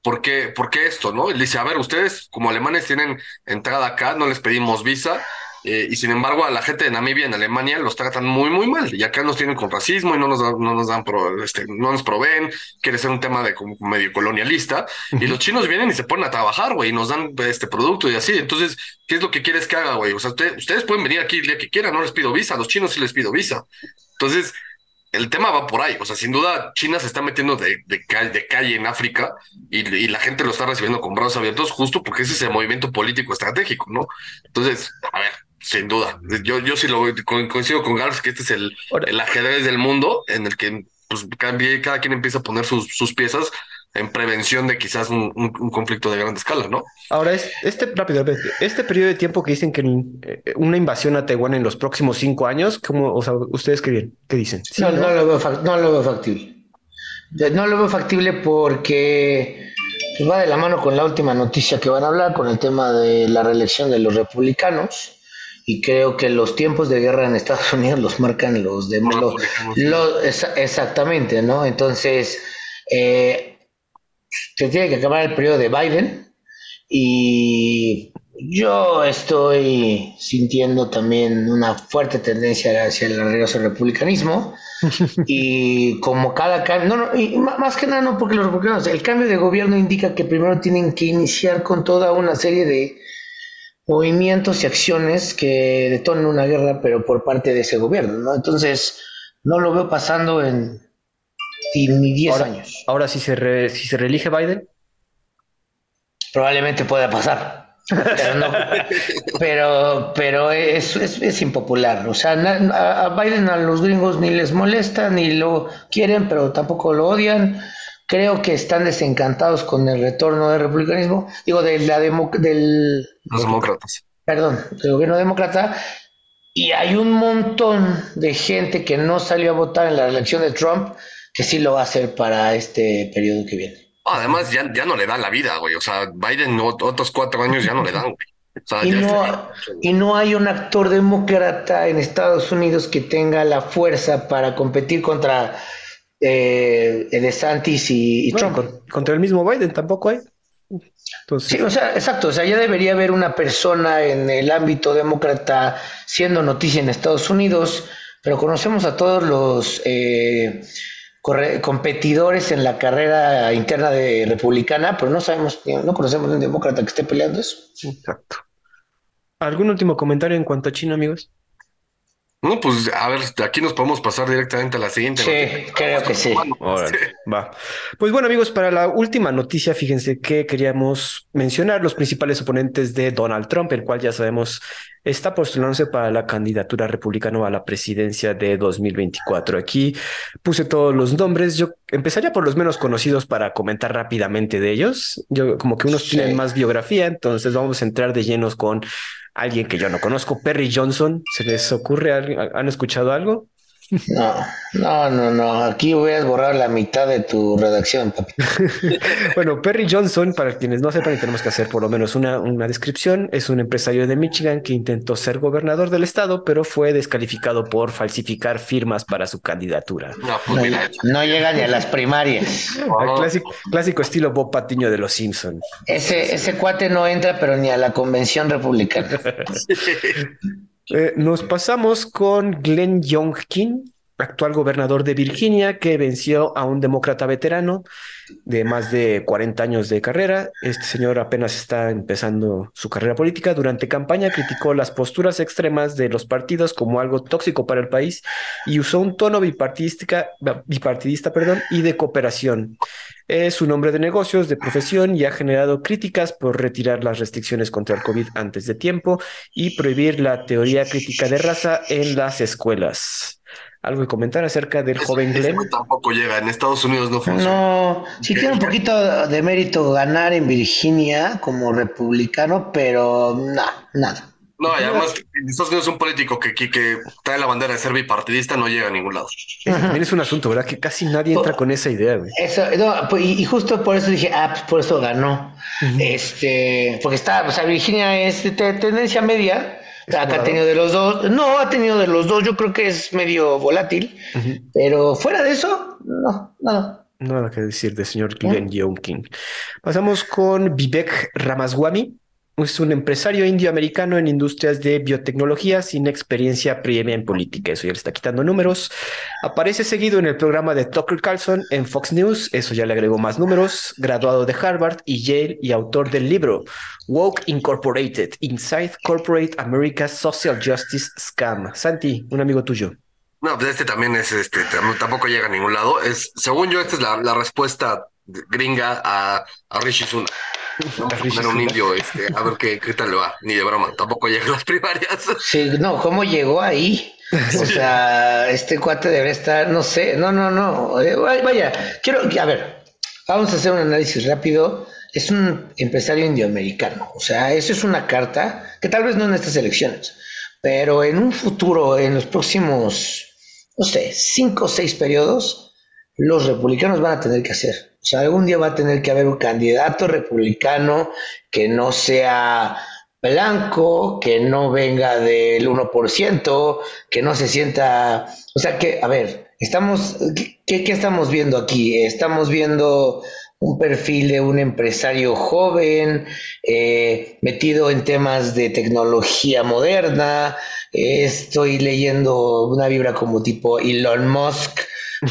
¿Por qué, por qué esto, no? Él dice, a ver, ustedes como alemanes tienen entrada acá, no les pedimos visa, eh, y sin embargo a la gente de Namibia en Alemania los tratan muy, muy mal, y acá nos tienen con racismo y no nos, dan- no nos dan, pro- este, no nos proveen, quiere ser un tema de como medio colonialista, y los chinos vienen y se ponen a trabajar, güey, y nos dan este producto y así, entonces, ¿qué es lo que quieres que haga, güey? O sea, usted- ustedes pueden venir aquí el día que quieran, no les pido visa, a los chinos sí les pido visa. Entonces, el tema va por ahí. O sea, sin duda, China se está metiendo de, de, ca- de calle en África y, y la gente lo está recibiendo con brazos abiertos justo porque ese es el movimiento político estratégico, ¿no? Entonces, a ver, sin duda, yo, yo sí lo coincido con Gars que este es el, ajedrez del mundo en el que pues, cada, cada quien empieza a poner sus, sus piezas en prevención de quizás un, un- un conflicto de gran escala, ¿no? Ahora, es, este, rápido, rápido, este periodo de tiempo que dicen que eh, una invasión a Taiwán en los próximos cinco años, ¿cómo, o sea, ustedes qué, bien- qué dicen? ¿Sí, No, no? no lo veo, fac- no lo veo factible. No lo veo factible porque pues, va de la mano con la última noticia que van a hablar, con el tema de la reelección de los republicanos. Y creo que los tiempos de guerra en Estados Unidos los marcan los de Los los- republicanos. los- exa- exactamente, ¿no? Entonces, eh, se tiene que acabar el periodo de Biden y yo estoy sintiendo también una fuerte tendencia hacia el regreso al republicanismo y como cada cambio, no, no, y más que nada no porque los republicanos, el cambio de gobierno indica que primero tienen que iniciar con toda una serie de movimientos y acciones que detonen una guerra, pero por parte de ese gobierno, ¿no? Entonces, no lo veo pasando en ni- ni 10 Ahora, años. ahora si se, re- si se reelige Biden, Probablemente pueda pasar. Pero, no, pero, pero es, es, es impopular. O sea, a Biden a los gringos ni les molesta, ni lo quieren, pero tampoco lo odian. Creo que están desencantados con el retorno del republicanismo, digo, de la demo- del, Los demócratas. perdón, del gobierno demócrata. Y hay un montón de gente que no salió a votar en la elección de Trump que sí lo va a hacer para este periodo que viene. Además, ya, ya no le dan la vida, güey. O sea, Biden otros cuatro años ya no le dan, güey. O sea, Y no, y no hay un actor demócrata en Estados Unidos que tenga la fuerza para competir contra eh, DeSantis y, y bueno, Trump. con- contra el mismo Biden tampoco hay. Entonces, Sí, o sea, exacto, o sea, ya debería haber una persona en el ámbito demócrata siendo noticia en Estados Unidos, pero conocemos a todos los eh, corre- competidores en la carrera interna de republicana, pero no sabemos, no conocemos a un demócrata que esté peleando eso. exacto. ¿Algún último comentario en cuanto a China, amigos? No, pues a ver, aquí nos podemos pasar directamente a la siguiente. Sí, noticia. creo que sí. Órale, va. Pues bueno, amigos, para la última noticia, fíjense que queríamos mencionar los principales oponentes de Donald Trump, el cual ya sabemos está postulándose para la candidatura republicana a la presidencia de 2024. Aquí puse todos los nombres. Yo empezaría por los menos conocidos para comentar rápidamente de ellos. Yo como que unos Sí. tienen más biografía, entonces vamos a entrar de llenos con alguien que yo no conozco, Perry Johnson. ¿Se les ocurre? ¿Han escuchado algo? No, no, no, no. Aquí voy a borrar la mitad de tu redacción, papi. Bueno, Perry Johnson, para quienes no sepan, y tenemos que hacer por lo menos una, una descripción, es un empresario de Michigan que intentó ser gobernador del estado, pero fue descalificado por falsificar firmas para su candidatura. No, pues No, mira, no llega ni a las primarias. Clásico, clásico estilo Bob Patiño de los Simpson. Ese, ese cuate no entra, pero ni a la convención republicana. Eh, nos pasamos con Glenn Youngkin. Actual gobernador de Virginia, que venció a un demócrata veterano de más de 40 años de carrera. Este señor apenas está empezando su carrera política. Durante campaña criticó las posturas extremas de los partidos como algo tóxico para el país y usó un tono bipartidista, bipartidista perdón, y de cooperación. Es un hombre de negocios, de profesión y ha generado críticas por retirar las restricciones contra el COVID antes de tiempo y prohibir la teoría crítica de raza en las escuelas algo que comentar acerca del joven Glenn. tampoco llega, en Estados Unidos no funciona. No, sí tiene un poquito de mérito ganar en Virginia como republicano, pero nada, nada. No, y además, en Estados Unidos un político que, que, trae la bandera de ser bipartidista no llega a ningún lado. también es un asunto, ¿verdad? Que casi nadie entra con esa idea, güey. Eso, no, pues, y, justo por eso dije, ah, pues por eso ganó. Este, porque está, o sea, Virginia es de tendencia media, ha tenido de los dos. No, ha tenido de los dos. Yo creo que es medio volátil. Pero fuera de eso, no, nada. Nada que decir de señor Glenn King. Pasamos con Vivek Ramaswamy. Es un empresario indioamericano en industrias de biotecnología sin experiencia previa en política. Eso ya le está quitando números. Aparece seguido en el programa de Tucker Carlson en Fox News. Eso ya le agregó más números. Graduado de Harvard y Yale y autor del libro Woke Incorporated, Inside Corporate America's Social Justice Scam. Santi, un amigo tuyo. No, pues este también es, este, tampoco llega a ningún lado. Es, según yo, esta es la, respuesta gringa a, Rishi Sunak. Vamos a poner un indio, este, a ver qué, qué tal le va. Ni de broma, tampoco llega a las primarias. Sí, no, ¿cómo llegó ahí? O sea, este cuate debe estar, no sé, no, no, no. Eh, vaya, quiero, a ver, vamos a hacer un análisis rápido. Es un empresario indioamericano. O sea, eso es una carta que tal vez no en estas elecciones, pero en un futuro, en los próximos, no sé, cinco o seis periodos, los republicanos van a tener que hacer. O sea, algún día va a tener que haber un candidato republicano que no sea blanco, que no venga del 1%, que no se sienta, o sea que, a ver, estamos, ¿qué, qué estamos viendo aquí? Estamos viendo un perfil de un empresario joven, eh, metido en temas de tecnología moderna, estoy leyendo una vibra como tipo Elon Musk,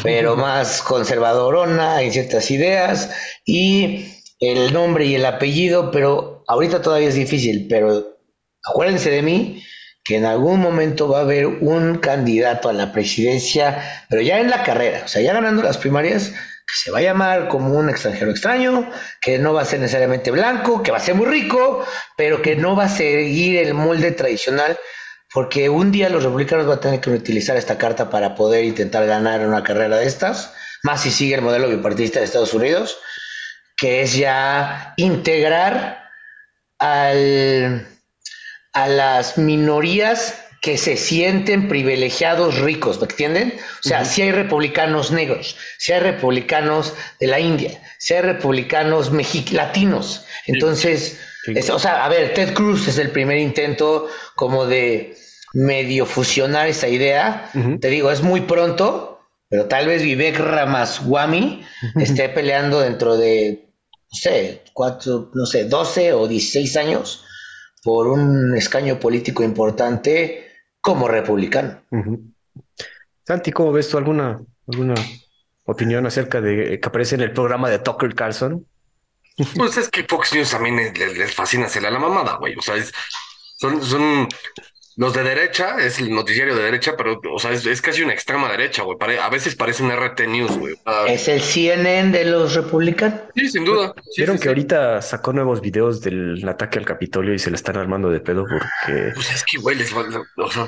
pero más conservadorona en ciertas ideas y el nombre y el apellido, pero ahorita todavía es difícil, pero acuérdense de mí que en algún momento va a haber un candidato a la presidencia, pero ya en la carrera, o sea, ya ganando las primarias, que se va a llamar como un extranjero extraño, que no va a ser necesariamente blanco, que va a ser muy rico, pero que no va a seguir el molde tradicional porque un día los republicanos van a tener que utilizar esta carta para poder intentar ganar una carrera de estas, más si sigue el modelo bipartidista de Estados Unidos, que es ya integrar al, a las minorías que se sienten privilegiados ricos, ¿me entienden? O sea, si hay republicanos negros, si hay republicanos de la India, si hay republicanos latinos, entonces, o sea, a ver, Ted Cruz es el primer intento como de medio fusionar esa idea. Te digo, es muy pronto, pero tal vez Vivek Ramaswamy esté peleando dentro de, no sé, cuatro, no sé, 12 o 16 años por un escaño político importante como republicano. Santi, ¿cómo ves tú alguna, alguna opinión acerca de que aparece en el programa de Tucker Carlson? Pues es que Fox News también les, fascina hacerle a la mamada, güey. O sea, son, son los de derecha, es el noticiario de derecha, pero, o sea, es, casi una extrema derecha, güey. a veces parece un RT News, güey. ¿Es el CNN de los republicanos? Sí, sin duda. Vieron que ahorita sacó nuevos videos del ataque al Capitolio y se le están armando de pedo porque. Pues es que, güey, les o sea,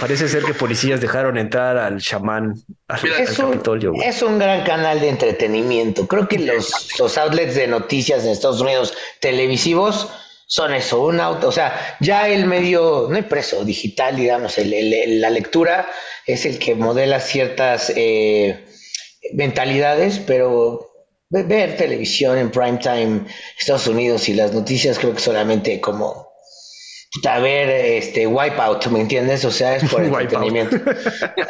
parece ser que policías dejaron entrar al chamán al, Capitolio, güey. Es un gran canal de entretenimiento. Creo que los, los outlets de noticias en Estados Unidos televisivos son eso, un auto, o sea, ya el medio, no impreso, digital, digamos, el, la lectura es el que modela ciertas eh, mentalidades, pero ver televisión en prime time Estados Unidos y las noticias creo que solamente como a ver este wipeout, ¿me entiendes? O sea, es por entretenimiento.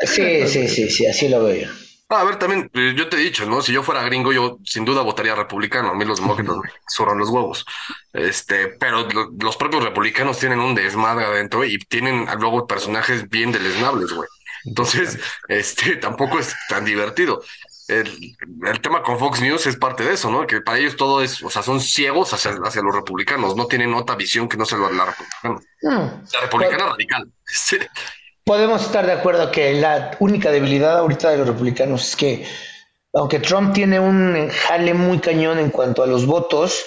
sí, sí, sí, sí, así lo veo yo. Ah, a ver, también, eh, yo te he dicho, ¿no? Si yo fuera gringo, yo sin duda votaría republicano. A mí los demócratas me sobran los huevos. Este, pero los propios republicanos tienen un desmadre adentro y tienen luego personajes bien deleznables, güey. Entonces, este tampoco es tan divertido. El, el, tema con Fox News es parte de eso, ¿no? Que para ellos todo es, o sea, son ciegos hacia, hacia los republicanos, no tienen otra visión que no sea la republicana. Hmm. La republicana radical. Sí. Podemos estar de acuerdo que la única debilidad ahorita de los republicanos es que, aunque Trump tiene un jale muy cañón en cuanto a los votos,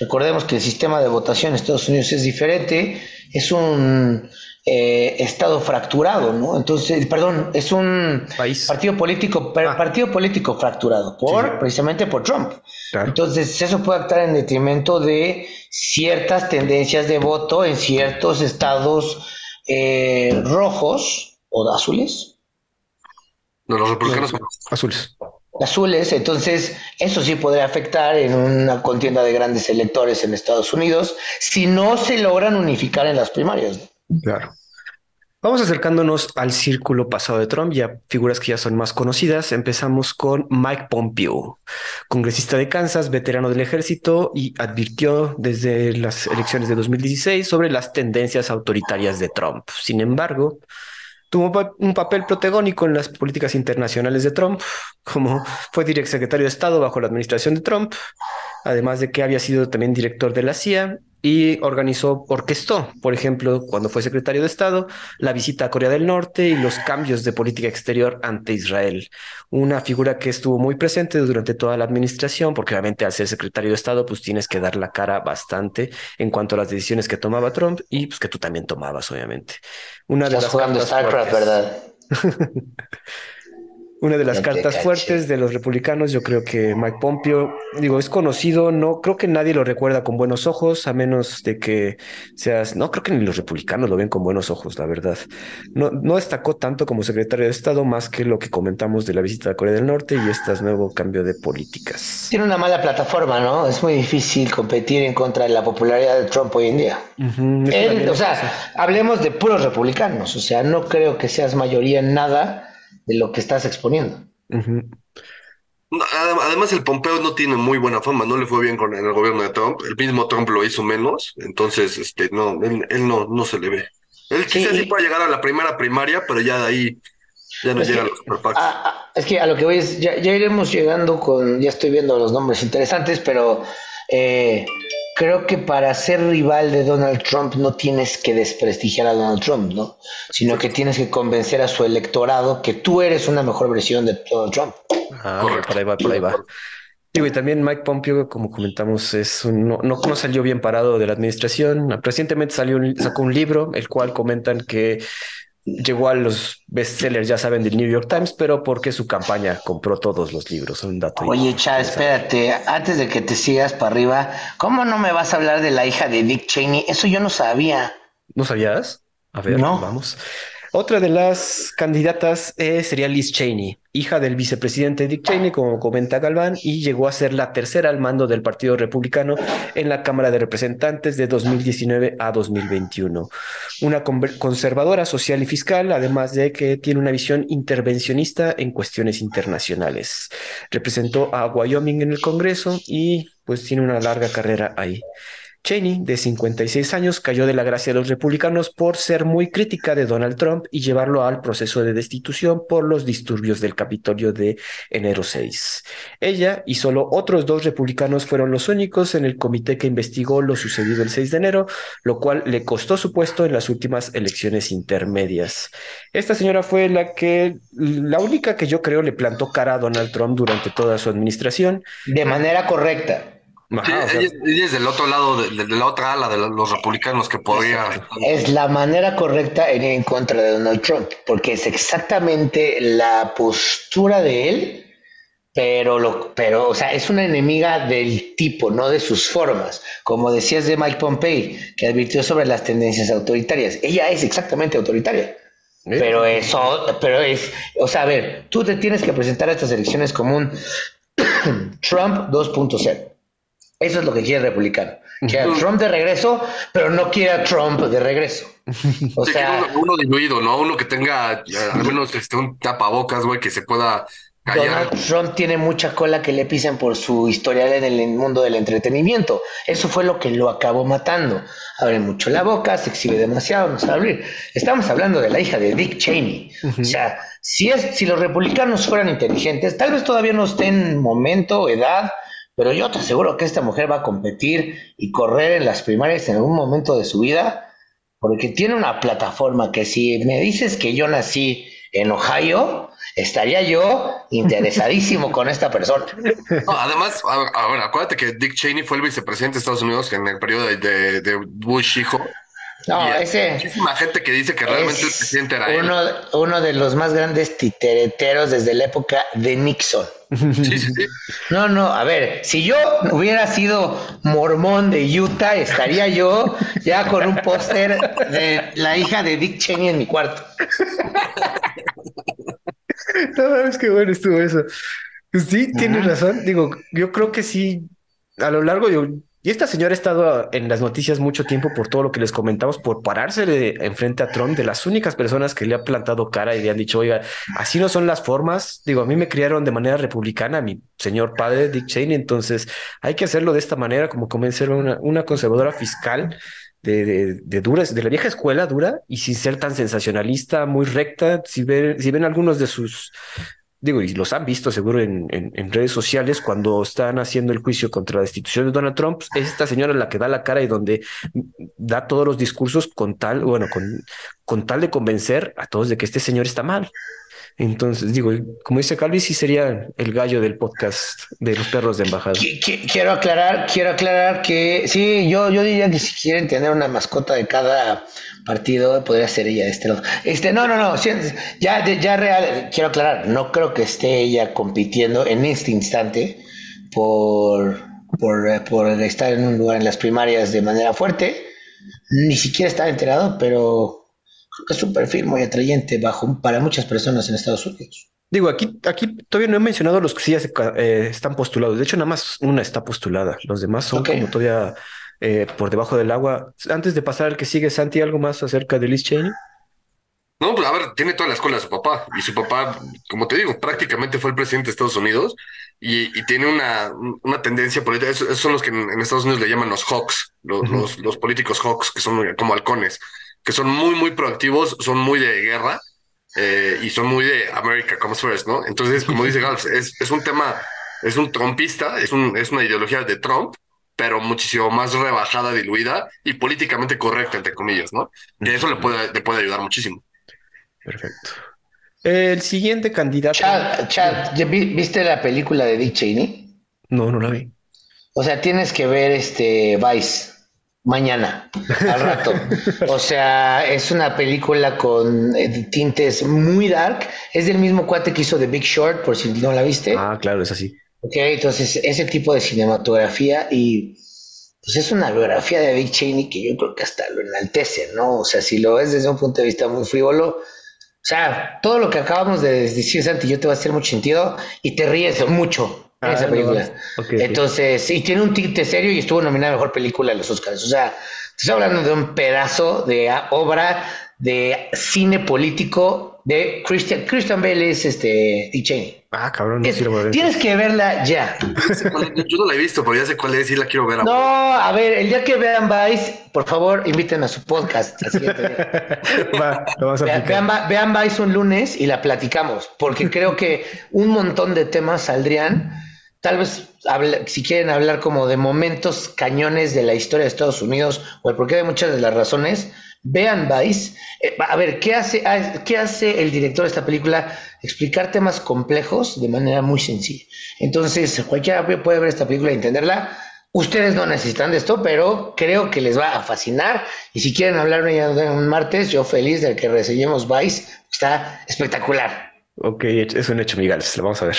recordemos que el sistema de votación en Estados Unidos es diferente, es un eh, estado fracturado, ¿no? Entonces, perdón, es un País. partido político, Ah. partido político fracturado por Sí. precisamente por Trump. Claro. Entonces, eso puede actuar en detrimento de ciertas tendencias de voto en ciertos estados eh, rojos o azules. No, los republicanos. Azules. Azules, entonces eso sí podría afectar en una contienda de grandes electores en Estados Unidos si no se logran unificar en las primarias. Claro. Vamos acercándonos al círculo pasado de Trump, ya figuras que ya son más conocidas. Empezamos con Mike Pompeo, congresista de Kansas, veterano del ejército y advirtió desde las elecciones de 2016 sobre las tendencias autoritarias de Trump. Sin embargo, tuvo un papel protagónico en las políticas internacionales de Trump, como fue director secretario de Estado bajo la administración de Trump, además de que había sido también director de la CIA y organizó, orquestó, por ejemplo, cuando fue secretario de Estado, la visita a Corea del Norte y los cambios de política exterior ante Israel. Una figura que estuvo muy presente durante toda la administración, porque obviamente al ser secretario de Estado, pues tienes que dar la cara bastante en cuanto a las decisiones que tomaba Trump y pues que tú también tomabas, obviamente. Una de Estás las jugando StarCraft. ¿verdad? Una de las cartas fuertes de los republicanos, yo creo que Mike Pompeo, digo, es conocido, no creo que nadie lo recuerda con buenos ojos, a menos de que seas, no creo que ni los republicanos lo ven con buenos ojos, la verdad. No, no destacó tanto como secretario de Estado, más que lo que comentamos de la visita a Corea del Norte y este nuevo cambio de políticas. Tiene una mala plataforma, ¿no? Es muy difícil competir en contra de la popularidad de Trump hoy en día. Él, o sea, hablemos de puros republicanos, o sea, no creo que seas mayoría en nada de lo que estás exponiendo. Además, el Pompeo no tiene muy buena fama, no le fue bien con el gobierno de Trump. El mismo Trump lo hizo menos, entonces, este, no, él, él no, no se le ve. Él Sí. quizás sí pueda llegar a la primera primaria, pero ya de ahí ya no llega a los superpacks. Es que a lo que voy es, ya, ya iremos llegando con, ya estoy viendo los nombres interesantes, pero eh, creo que para ser rival de Donald Trump no tienes que desprestigiar a Donald Trump, ¿no? Sino que tienes que convencer a su electorado que tú eres una mejor versión de Donald Trump. Ah, por ahí va, por ahí va. Digo, y también Mike Pompeo, como comentamos, es un- no, no, no salió bien parado de la administración. Recientemente salió un- sacó un libro, el cual comentan que llegó a los bestsellers, ya saben, del New York Times, pero porque su campaña compró todos los libros. Un dato. Oye, interesante. espérate, antes de que te sigas para arriba, ¿cómo no me vas a hablar de la hija de Dick Cheney? Eso yo no sabía. ¿No sabías? A ver, No. vamos. Otra de las candidatas eh, sería Liz Cheney, hija del vicepresidente Dick Cheney, como comenta Galván, y llegó a ser la tercera al mando del Partido Republicano en la Cámara de Representantes de 2019 a 2021. Una conservadora social y fiscal, además de que tiene una visión intervencionista en cuestiones internacionales. Representó a Wyoming en el Congreso y pues tiene una larga carrera ahí. Cheney, de 56 años, cayó de la gracia de los republicanos por ser muy crítica de Donald Trump y llevarlo al proceso de destitución por los disturbios del Capitolio de enero 6. Ella y solo otros dos republicanos fueron los únicos en el comité que investigó lo sucedido el 6 de enero, lo cual le costó su puesto en las últimas elecciones intermedias. Esta señora fue la que, la única que yo creo le plantó cara a Donald Trump durante toda su administración. De manera correcta. Sí, Ajá, o sea, ella, es- ella es del otro lado, de, de- de la otra ala de los republicanos que podría. Es la manera correcta en ir en contra de Donald Trump, porque es exactamente la postura de él, pero, lo, pero o sea, es una enemiga del tipo, no de sus formas. Como decías de Mike Pompeo, que advirtió sobre las tendencias autoritarias. Ella es exactamente autoritaria. ¿eh? Pero eso, pero es, o sea, a ver, tú te tienes que presentar a estas elecciones como un Trump 2.0. Eso es lo que quiere el republicano. Quiere a. Trump de regreso, pero no quiere a Trump de regreso. O Sí, sea, uno, uno diluido, ¿no? Uno que tenga eh, al menos este, un tapabocas, güey, que se pueda Donald Trump tiene mucha cola que le pisen por su historial en el mundo del entretenimiento. Eso fue lo que lo acabó matando. Abre mucho la boca, se exhibe demasiado, no sabe abrir. Estamos hablando de la hija de Dick Cheney. O sea, si, es, si los republicanos fueran inteligentes, tal vez todavía no estén en momento, edad, pero yo te aseguro que esta mujer va a competir y correr en las primarias en algún momento de su vida, porque tiene una plataforma que si me dices que yo nací en Ohio, estaría yo interesadísimo con esta persona. además, ahora acuérdate que Dick Cheney fue el vicepresidente de Estados Unidos en el periodo de, de Bush hijo. No, ese. Muchísima gente que dice que realmente el presidente era uno, él. Uno de los más grandes titereteros desde la época de Nixon. Sí, sí, sí. No, no, a ver, si yo hubiera sido mormón de Utah, estaría yo ya con un póster de la hija de Dick Cheney en mi cuarto. No sabes qué bueno estuvo eso. Pues sí, tienes razón. Digo, yo creo que sí, a lo largo de y esta señora ha estado en las noticias mucho tiempo por todo lo que les comentamos, por pararse enfrente a Trump, de las únicas personas que le ha plantado cara y le han dicho, oiga, así no son las formas. Digo, a mí me criaron de manera republicana, mi señor padre, Dick Cheney, entonces hay que hacerlo de esta manera, como convencer una, una conservadora fiscal de, de, de la vieja escuela dura y sin ser tan sensacionalista, muy recta. Si ven, si ven algunos de sus digo, y los han visto seguro en, en, redes sociales cuando están haciendo el juicio contra la destitución de Donald Trump, es esta señora la que da la cara y donde da todos los discursos con tal, bueno, con, con tal de convencer a todos de que este señor está mal. Entonces, digo, como dice Calvi, sí sería el gallo del podcast de los perros de embajada. Quiero aclarar, quiero aclarar que sí, yo, yo diría que si quieren tener una mascota de cada partido, podría ser ella de este lado. Este, no, no, no, ya, ya real, quiero aclarar, no creo que esté ella compitiendo en este instante por, por, por estar en un lugar en las primarias de manera fuerte. Ni siquiera está enterado, pero creo que es un perfil muy atrayente bajo, para muchas personas en Estados Unidos. Digo, aquí, aquí todavía no he mencionado los que sí eh, están postulados. De hecho, nada más una está postulada. Los demás son como todavía eh, por debajo del agua. Antes de pasar al que sigue, Santi, ¿algo más acerca de Liz Cheney? No, pues a ver, tiene toda la escuela de su papá. Y su papá, como te digo, prácticamente fue el presidente de Estados Unidos y, tiene una, una tendencia política. Esos, son los que en, Estados Unidos le llaman los hawks, los, los, los políticos hawks, que son como halcones que son muy, muy proactivos, son muy de guerra eh, y son muy de America comes first, ¿no? Entonces, como dice Gals, es, es un tema, es un trumpista, es, un, es una ideología de Trump, pero muchísimo más rebajada, diluida y políticamente correcta, entre comillas, ¿no? Que eso le puede, le puede ayudar muchísimo. Perfecto. El siguiente candidato. Chad, Chad, ¿viste la película de Dick Cheney? No, no la vi. O sea, tienes que ver este Vice mañana, al rato. o sea, es una película con eh, tintes muy dark. Es del mismo cuate que hizo The Big Short, por si no la viste. Ah, claro, es así. Ok, entonces ese tipo de cinematografía y pues es una biografía de Big Cheney que yo creo que hasta lo enaltece, ¿no? O sea, si lo ves desde un punto de vista muy frívolo, o sea, todo lo que acabamos de decir, Santi, yo te va a hacer mucho sentido y te ríes mucho Ah, esa película. Entonces, y tiene un tinte serio y estuvo nominada a mejor película en los Oscars. O sea, te estoy hablando de un pedazo de obra de cine político de Christian, Christian Bale es este Dick Cheney. Ah, cabrón, no Tienes que verla ya. Yo no la he visto, pero ya sé cuál es y la quiero ver. No, a ver, el día que vean Vice, por favor, inviten a su podcast. Va, lo vamos a vean, vean Vice un lunes y la platicamos, porque creo que un montón de temas saldrían tal vez si quieren hablar como de momentos cañones de la historia de Estados Unidos o el porqué de muchas de las razones, vean Vice. Eh, a ver, ¿qué hace, ah, ¿qué hace el director de esta película? Explicar temas complejos de manera muy sencilla. Entonces, cualquiera puede ver esta película y entenderla. Ustedes no necesitan de esto, pero creo que les va a fascinar. Y si quieren hablar un martes, yo feliz de que reseñemos Vice. Está espectacular. Ok, es un hecho, Miguel. Lo vamos a ver.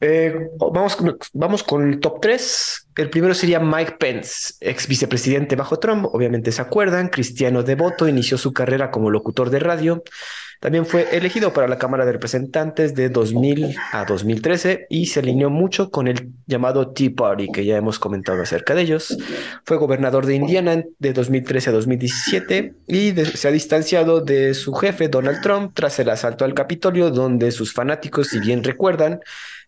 Eh, vamos, vamos con el top 3. El primero sería Mike Pence, ex vicepresidente bajo Trump. Obviamente se acuerdan, cristiano devoto, inició su carrera como locutor de radio. También fue elegido para la Cámara de Representantes de 2000 a 2013 y se alineó mucho con el llamado Tea Party, que ya hemos comentado acerca de ellos. Fue gobernador de Indiana de 2013 a 2017 y se ha distanciado de su jefe, Donald Trump, tras el asalto al Capitolio, donde sus fanáticos, si bien recuerdan,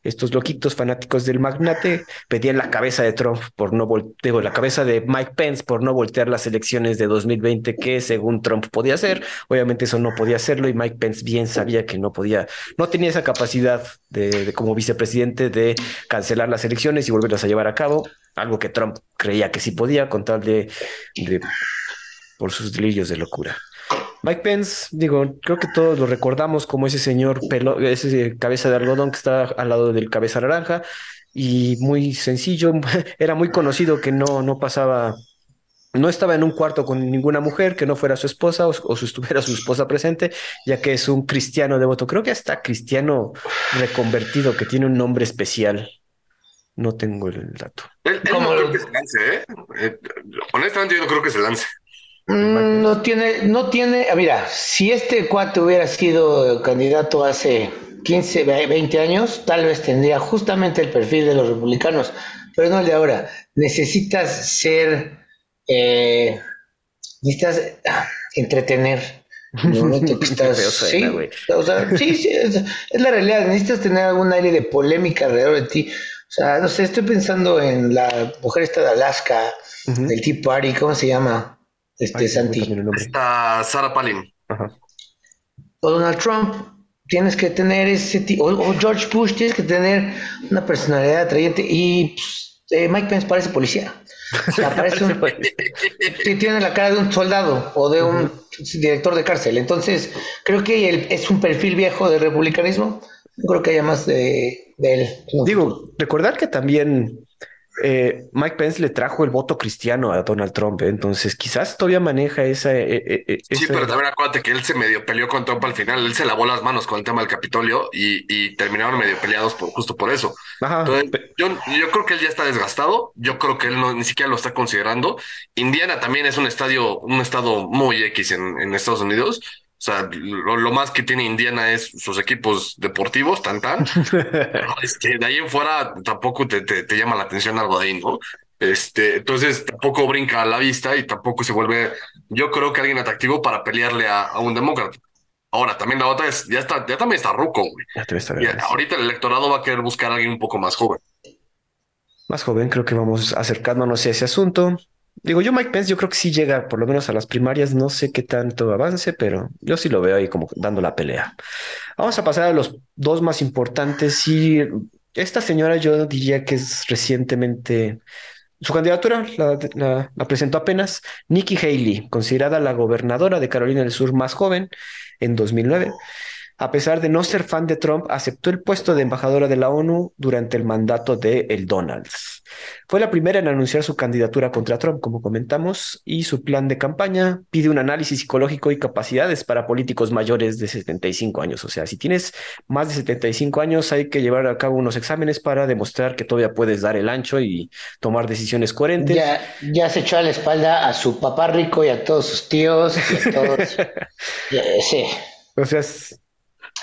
estos loquitos fanáticos del magnate pedían la cabeza de Trump por no voltear, la cabeza de Mike Pence por no voltear las elecciones de 2020 que según Trump podía hacer. Obviamente eso no podía hacerlo y Mike Pence bien sabía que no podía, no tenía esa capacidad de, como vicepresidente de cancelar las elecciones y volverlas a llevar a cabo, algo que Trump creía que sí podía con tal de, de por sus delirios de locura. Mike Pence, digo, creo que todos lo recordamos como ese señor pelo, ese cabeza de algodón que está al lado del cabeza naranja y muy sencillo, era muy conocido que no, no pasaba, no estaba en un cuarto con ninguna mujer que no fuera su esposa o, o si estuviera su esposa presente, ya que es un cristiano devoto. Creo que hasta cristiano reconvertido que tiene un nombre especial. No tengo el dato. Él, él no creo que se lance, ¿eh? ¿eh? Honestamente, yo no creo que se lance. Mm, no tiene, no tiene, ah, mira, si este cuate hubiera sido candidato hace 15, 20 años, tal vez tendría justamente el perfil de los republicanos, pero no el de ahora. Necesitas ser, eh, necesitas ah, entretener. No, no te estás, sí, o sea, sí, sí, es, es, la realidad. Necesitas tener algún aire de polémica alrededor de ti. O sea, no sé, estoy pensando en la mujer esta de Alaska, uh -huh. del Tea Party, ¿cómo se llama? Este Ay, Santi. Está Sarah Palin. Ajá. O Donald Trump, tienes que tener ese tipo, o, George Bush, tienes que tener una personalidad atrayente y pues, eh, Mike Pence parece policía. O sea, parece un, tiene la cara de un soldado o de un uh -huh. director de cárcel. Entonces, creo que él es un perfil viejo del republicanismo. No creo que haya más de, de él. Digo, recordar que también eh, Mike Pence le trajo el voto cristiano a Donald Trump, ¿eh? entonces quizás todavía maneja esa, eh, esa... Sí, pero también acuérdate que él se medio peleó con Trump al final, él se lavó las manos con el tema del Capitolio y, y terminaron medio peleados por, justo por eso. Ajá. Entonces, yo, yo, creo que él ya está desgastado, yo creo que él no, ni siquiera lo está considerando. Indiana también es un estadio, un estado muy X en, en Estados Unidos. O sea, lo, lo, más que tiene Indiana es sus equipos deportivos, tan tan. este, de ahí en fuera tampoco te, te, te, llama la atención algo de ahí, ¿no? Este, entonces tampoco brinca a la vista y tampoco se vuelve, yo creo que alguien atractivo para pelearle a, a un demócrata. Ahora, también la otra es, ya está, ya también está ruco, güey. Ya y ahorita el electorado va a querer buscar a alguien un poco más joven. Más joven, creo que vamos acercándonos a ese asunto. Digo, yo Mike Pence, yo creo que sí llega por lo menos a las primarias, no sé qué tanto avance, pero yo sí lo veo ahí como dando la pelea. Vamos a pasar a los dos más importantes y esta señora yo diría que es recientemente, su candidatura la, la, presentó apenas Nikki Haley, considerada la gobernadora de Carolina del Sur más joven en 2009. A pesar de no ser fan de Trump, aceptó el puesto de embajadora de la ONU durante el mandato de el Donalds. Fue la primera en anunciar su candidatura contra Trump, como comentamos, y su plan de campaña pide un análisis psicológico y capacidades para políticos mayores de 75 años. O sea, si tienes más de 75 años, hay que llevar a cabo unos exámenes para demostrar que todavía puedes dar el ancho y tomar decisiones coherentes. Ya, ya se echó a la espalda a su papá rico y a todos sus tíos y a todos. sí. O sea,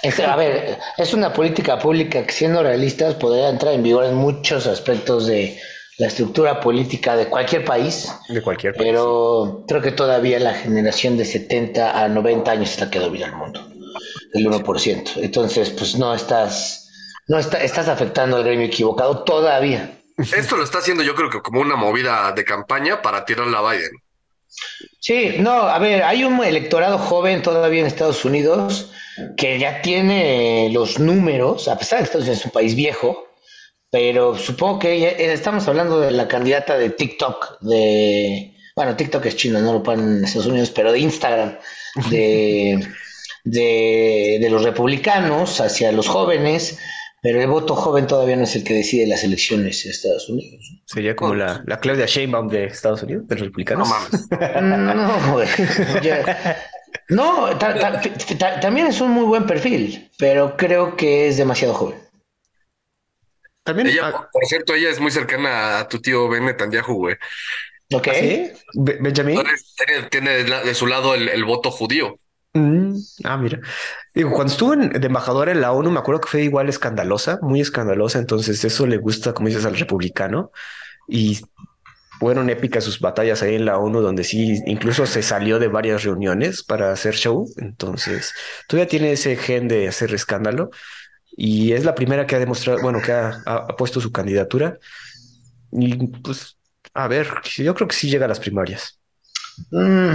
es, a ver, es una política pública que siendo realistas podría entrar en vigor en muchos aspectos de la estructura política de cualquier país. De cualquier país. Pero creo que todavía la generación de 70 a 90 años está que domina el mundo. El 1%. Entonces, pues no estás, no está, estás afectando al gremio equivocado todavía. Esto lo está haciendo yo creo que como una movida de campaña para tirarle a Biden. Sí, no, a ver, hay un electorado joven todavía en Estados Unidos que ya tiene los números, a pesar de que Estados Unidos es un país viejo, pero supongo que ya, estamos hablando de la candidata de TikTok, de, bueno, TikTok es chino, no lo ponen en Estados Unidos, pero de Instagram, de, de, de los republicanos hacia los jóvenes, pero el voto joven todavía no es el que decide las elecciones en Estados Unidos. Sería como la, la Claudia Sheinbaum de Estados Unidos, de los republicanos. No No, güey. Ya. No, ta, ta, ta, también es un muy buen perfil, pero creo que es demasiado joven. También, Ella, ah, por cierto, ella es muy cercana a tu tío Ben Netanyahu, güey. Ok. ¿sí? Be- Benjamín. Entonces, tiene, tiene de, su lado el, el voto judío. Mm, ah, mira. Digo, cuando estuvo en- de embajadora en la ONU, me acuerdo que fue igual escandalosa, muy escandalosa. Entonces, eso le gusta, como dices, al republicano. Y fueron épicas sus batallas ahí en la ONU, donde sí, incluso se salió de varias reuniones para hacer show. Entonces, todavía tiene ese gen de hacer escándalo. Y es la primera que ha demostrado, bueno, que ha, puesto su candidatura. Y pues, a ver, yo creo que sí llega a las primarias. Mm,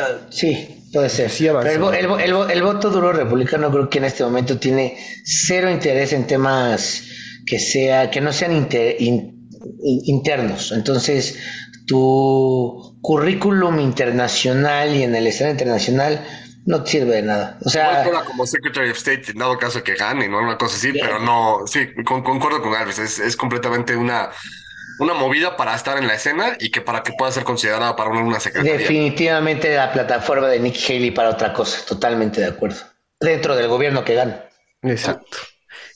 ah, sí, puede ser. Sí avanza. Pero el, vo- el vo- el vo- el voto duro republicano creo que en este momento tiene cero interés en temas que sea que no sean inter- in- in- internos. Entonces, tu currículum internacional y en el escenario internacional no te sirve de nada. O sea, como Secretary of State, en dado caso que gane, ¿no? Una cosa así, pero no, sí, con- concuerdo con Alves, es, es completamente una, una movida para estar en la escena y que para que pueda ser considerada para una, una secretaría. definitivamente la plataforma de Nikki Haley para otra cosa. Totalmente de acuerdo. Dentro del gobierno que gana. Exacto.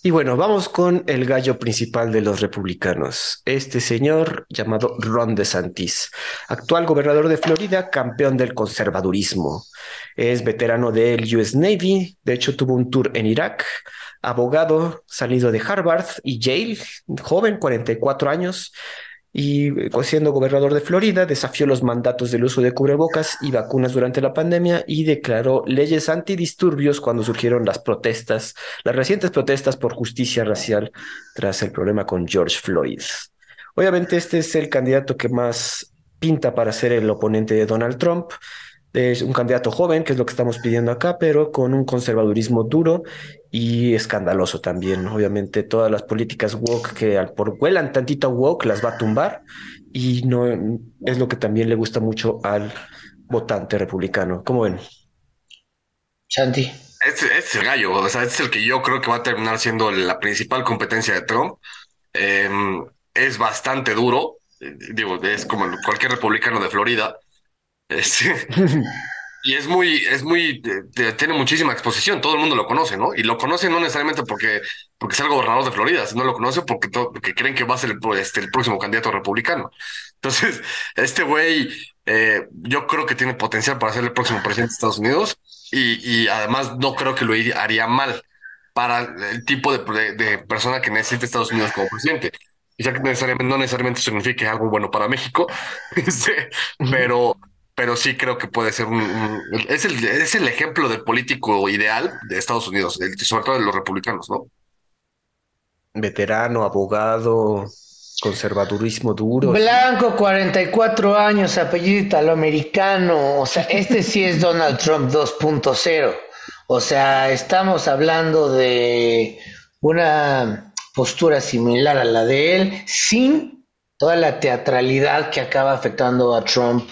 Y bueno, vamos con el gallo principal de los republicanos, este señor llamado Ron DeSantis, actual gobernador de Florida, campeón del conservadurismo. Es veterano del US Navy, de hecho tuvo un tour en Irak, abogado salido de Harvard y Yale, joven, 44 años, y eh, siendo gobernador de Florida, desafió los mandatos del uso de cubrebocas y vacunas durante la pandemia y declaró leyes antidisturbios cuando surgieron las protestas, las recientes protestas por justicia racial tras el problema con George Floyd. Obviamente este es el candidato que más pinta para ser el oponente de Donald Trump. Es un candidato joven, que es lo que estamos pidiendo acá, pero con un conservadurismo duro y escandaloso también. Obviamente todas las políticas woke que al por huelan tantito a woke las va a tumbar y no es lo que también le gusta mucho al votante republicano. ¿Cómo ven? Santi. Este, este es el gallo, o sea, este es el que yo creo que va a terminar siendo la principal competencia de Trump. Eh, es bastante duro, eh, digo, es como cualquier republicano de Florida. Este, y es muy, es muy, eh, tiene muchísima exposición, todo el mundo lo conoce, ¿no? Y lo conoce no necesariamente porque, porque es el gobernador de Florida, sino lo conoce porque, porque creen que va a ser el, este, el próximo candidato republicano. Entonces, este güey, eh, yo creo que tiene potencial para ser el próximo presidente de Estados Unidos y, y además no creo que lo haría mal para el tipo de, de- de persona que necesita Estados Unidos como presidente. Quizá que necesariamente, no necesariamente signifique algo bueno para México, este, pero, pero sí creo que puede ser un, un- es, el, es el ejemplo del político ideal de Estados Unidos, el- sobre todo de los republicanos, ¿no? Veterano, abogado, conservadurismo duro. Blanco, 44 años, apellido italoamericano. O sea, este sí es Donald Trump 2.0. O sea, estamos hablando de una postura similar a la de él, sin toda la teatralidad que acaba afectando a Trump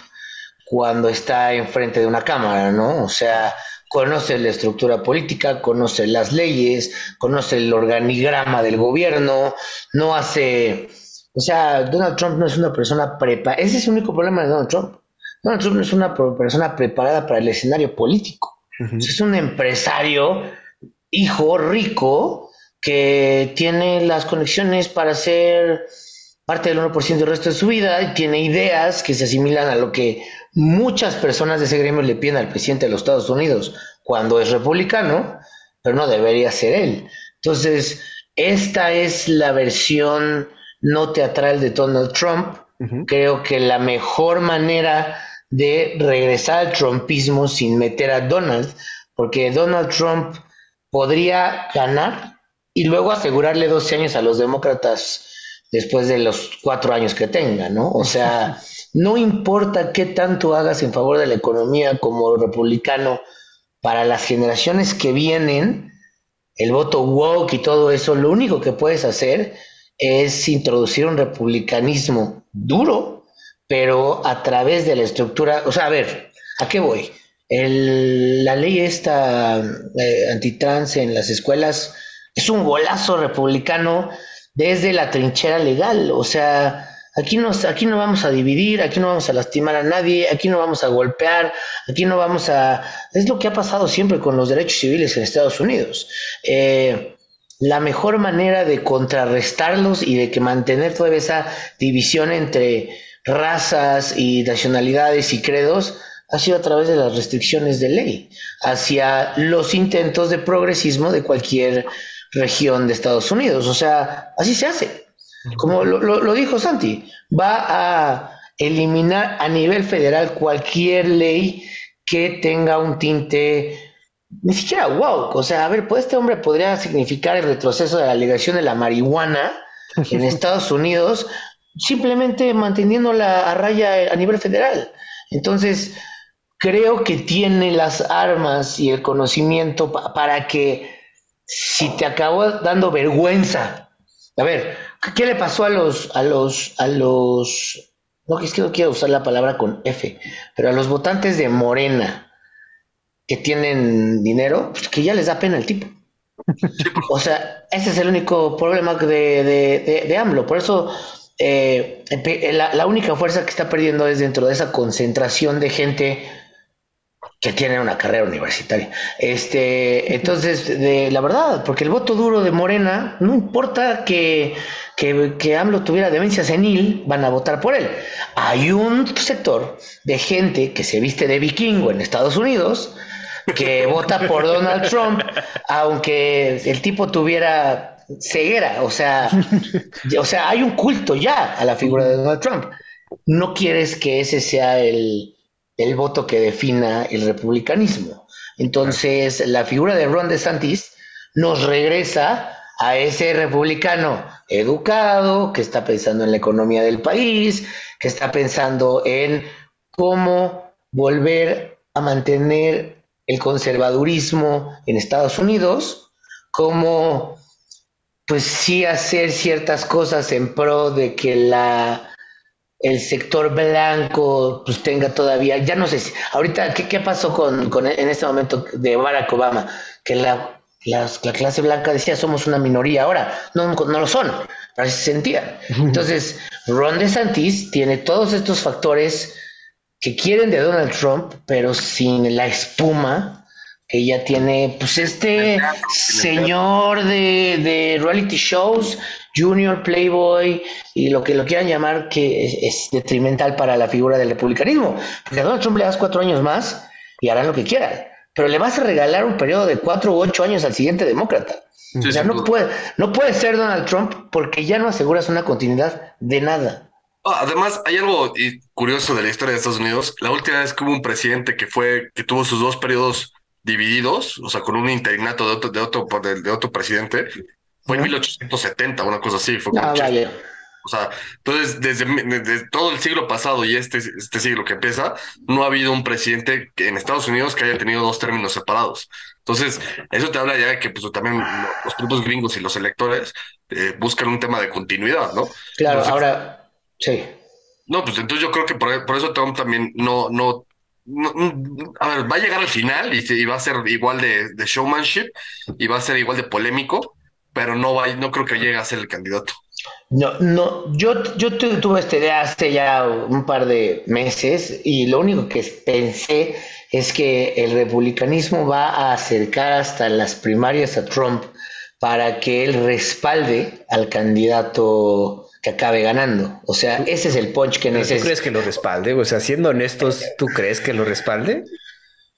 cuando está enfrente de una cámara, ¿no? O sea, conoce la estructura política, conoce las leyes, conoce el organigrama del gobierno, no hace... O sea, Donald Trump no es una persona preparada. Ese es el único problema de Donald Trump. Donald Trump no es una persona preparada para el escenario político. Es un empresario, hijo rico, que tiene las conexiones para ser parte del 1% del resto de su vida y tiene ideas que se asimilan a lo que muchas personas de ese gremio le piden al presidente de los Estados Unidos cuando es republicano, pero no debería ser él. Entonces, esta es la versión no teatral de Donald Trump. Creo que la mejor manera de regresar al trumpismo sin meter a Donald, porque Donald Trump podría ganar y luego asegurarle 12 años a los demócratas después de los cuatro años que tenga, ¿no? O sea, no importa qué tanto hagas en favor de la economía como republicano, para las generaciones que vienen, el voto woke y todo eso, lo único que puedes hacer es introducir un republicanismo duro, pero a través de la estructura, o sea, a ver, ¿a qué voy? El- la ley esta eh, antitrans en las escuelas es un golazo republicano desde la trinchera legal, o sea, aquí no, aquí no vamos a dividir, aquí no vamos a lastimar a nadie, aquí no vamos a golpear, aquí no vamos a... Es lo que ha pasado siempre con los derechos civiles en Estados Unidos. Eh, la mejor manera de contrarrestarlos y de que mantener toda esa división entre razas y nacionalidades y credos ha sido a través de las restricciones de ley hacia los intentos de progresismo de cualquier región de Estados Unidos. O sea, así se hace. Como lo, lo dijo Santi, va a eliminar a nivel federal cualquier ley que tenga un tinte ni siquiera wow. O sea, a ver, pues este hombre podría significar el retroceso de la legislación de la marihuana en Estados Unidos simplemente manteniéndola a raya a nivel federal. Entonces, creo que tiene las armas y el conocimiento para que si te acabó dando vergüenza, a ver, ¿qué le pasó a los, a los, a los, no es que no quiero usar la palabra con F, pero a los votantes de Morena que tienen dinero, pues que ya les da pena el tipo. O sea, ese es el único problema de, de, de AMLO. Por eso eh, la, única fuerza que está perdiendo es dentro de esa concentración de gente que tiene una carrera universitaria. Este, entonces, de, la verdad, porque el voto duro de Morena, no importa que, que, que AMLO tuviera demencia senil, van a votar por él. Hay un sector de gente que se viste de vikingo en Estados Unidos que vota por Donald Trump, aunque el tipo tuviera ceguera, o sea, o sea, hay un culto ya a la figura de Donald Trump. No quieres que ese sea el, el voto que defina el republicanismo. Entonces, la figura de Ron DeSantis nos regresa a ese republicano educado, que está pensando en la economía del país, que está pensando en cómo volver a mantener el conservadurismo en Estados Unidos, cómo pues sí hacer ciertas cosas en pro de que la el sector blanco pues tenga todavía, ya no sé si, ahorita, ¿qué, qué pasó con, con, en este momento de Barack Obama? Que la, la, clase blanca decía somos una minoría, ahora no, no lo son, pero se sentía. Entonces, Ron DeSantis tiene todos estos factores que quieren de Donald Trump, pero sin la espuma que ya tiene, pues este señor de, de, reality shows, Junior, Playboy y lo que lo quieran llamar, que es, detrimental para la figura del republicanismo. Porque a Donald Trump le das cuatro años más y harán lo que quieran. Pero le vas a regalar un periodo de cuatro u ocho años al siguiente demócrata. o sea, no puede, no puede ser Donald Trump porque ya no aseguras una continuidad de nada. Ah, además, hay algo curioso de la historia de Estados Unidos. La última vez que hubo un presidente que fue, que tuvo sus dos periodos divididos, o sea, con un interinato de otro, de otro, de, otro presidente, fue en 1870, una cosa así. Fue ah, O sea, entonces, desde, todo el siglo pasado y este, este siglo que empieza, no ha habido un presidente en Estados Unidos que haya tenido dos términos separados. Entonces, eso te habla ya de que pues, también los grupos gringos y los electores eh, buscan un tema de continuidad, ¿no? Claro, ahora, sí. No, pues entonces yo creo que por, por eso Trump también no, no a ver, va a llegar al final y, va a ser igual de, showmanship y va a ser igual de polémico, pero no va, no creo que llegue a ser el candidato. No, no, yo, yo tuve esta idea hace ya un par de meses y lo único que pensé es que el republicanismo va a acercar hasta las primarias a Trump para que él respalde al candidato que acabe ganando. O sea, ese es el punch que necesita. ¿Tú crees que lo respalde? O sea, siendo honestos, ¿tú crees que lo respalde?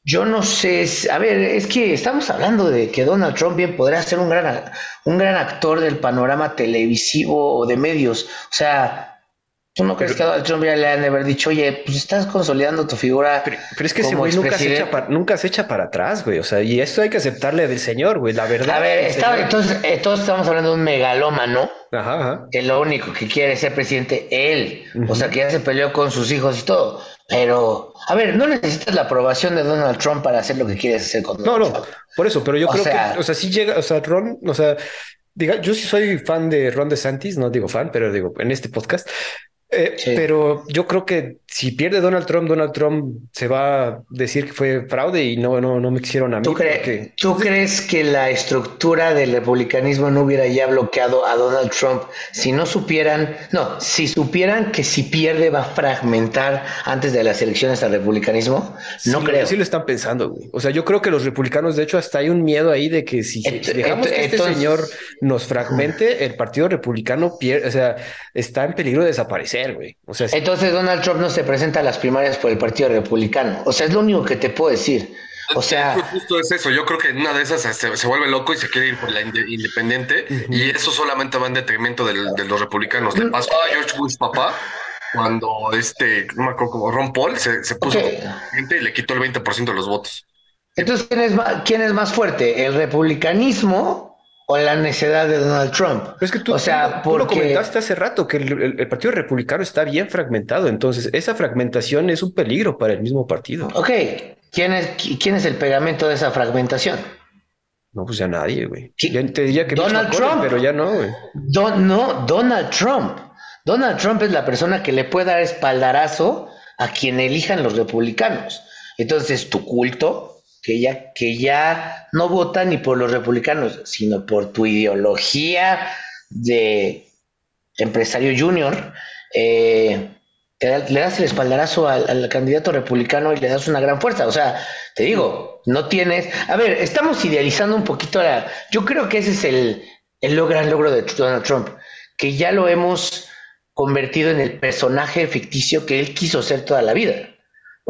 Yo no sé, a ver, es que estamos hablando de que Donald Trump bien podría ser un gran, un gran actor del panorama televisivo o de medios. O sea, ¿Tú no crees que a Donald Trump ya le han de haber dicho, oye, pues estás consolidando tu figura? Pero, es que ese güey nunca se, echa para, nunca se echa para atrás, güey. O sea, y esto hay que aceptarle del señor, güey. La verdad. A ver, entonces, eh, todos estamos hablando de un megalómano. Ajá, ajá. Que lo único que quiere es ser presidente él. O sea, que ya se peleó con sus hijos y todo. Pero, a ver, no necesitas la aprobación de Donald Trump para hacer lo que quieres hacer con Donald No, no, por eso, pero yo creo que, o sea, si llega, o sea, Ron, o sea, diga, yo sí soy fan de Ron DeSantis, no digo fan, pero digo, en este podcast, eh, pero yo creo que si pierde Donald Trump, Donald Trump se va a decir que fue fraude y no, no, no me quisieron a mí. ¿Tú, cre- porque- tú crees que la estructura del republicanismo no hubiera ya bloqueado a Donald Trump si no supieran, no, si supieran que si pierde va a fragmentar antes de las elecciones al republicanismo? Sí, No lo- creo. Sí lo están pensando, güey. O sea, yo creo que los republicanos, de hecho, hasta hay un miedo ahí de que si, Ent- dejamos que este entonces- señor nos fragmente, el partido republicano pierde, o sea, está en peligro de desaparecer, güey. O sea, sí- Entonces Donald Trump no se presenta a las primarias por el Partido Republicano. O sea, es lo único que te puedo decir. O sea, Justo- es eso. Yo creo que en una de esas se, se vuelve loco y se quiere ir por la inde- independiente y eso solamente va en detrimento del- de los republicanos. Le pasó a George Bush papá cuando este, no me acuerdo cómo, Ron Paul se, se puso como y le quitó el 20% de los votos. entonces ¿quién es, más, ¿quién es más fuerte? ¿El republicanismo o la necedad de Donald Trump? Pero es que tú, o sea, tú lo comentaste hace rato que el, el- el Partido Republicano está bien fragmentado, entonces esa fragmentación es un peligro para el mismo partido. Ok, ¿quién es, qui- quién es el pegamento de esa fragmentación? No, pues ya nadie, güey. ¿Qui- Ya te diría que Donald Trump. pero ya no, güey. Don, no, Donald Trump. Donald Trump es la persona que le puede dar espaldarazo a quien elijan los republicanos. Entonces, tu culto, que ya, que ya no vota ni por los republicanos, sino por tu ideología de empresario junior, eh, te le das el espaldarazo al, al candidato republicano y le das una gran fuerza. O sea, te digo, no tienes. A ver, estamos idealizando un poquito la. Yo creo que ese es el, el gran logro de Donald Trump, que ya lo hemos convertido en el personaje ficticio que él quiso ser toda la vida.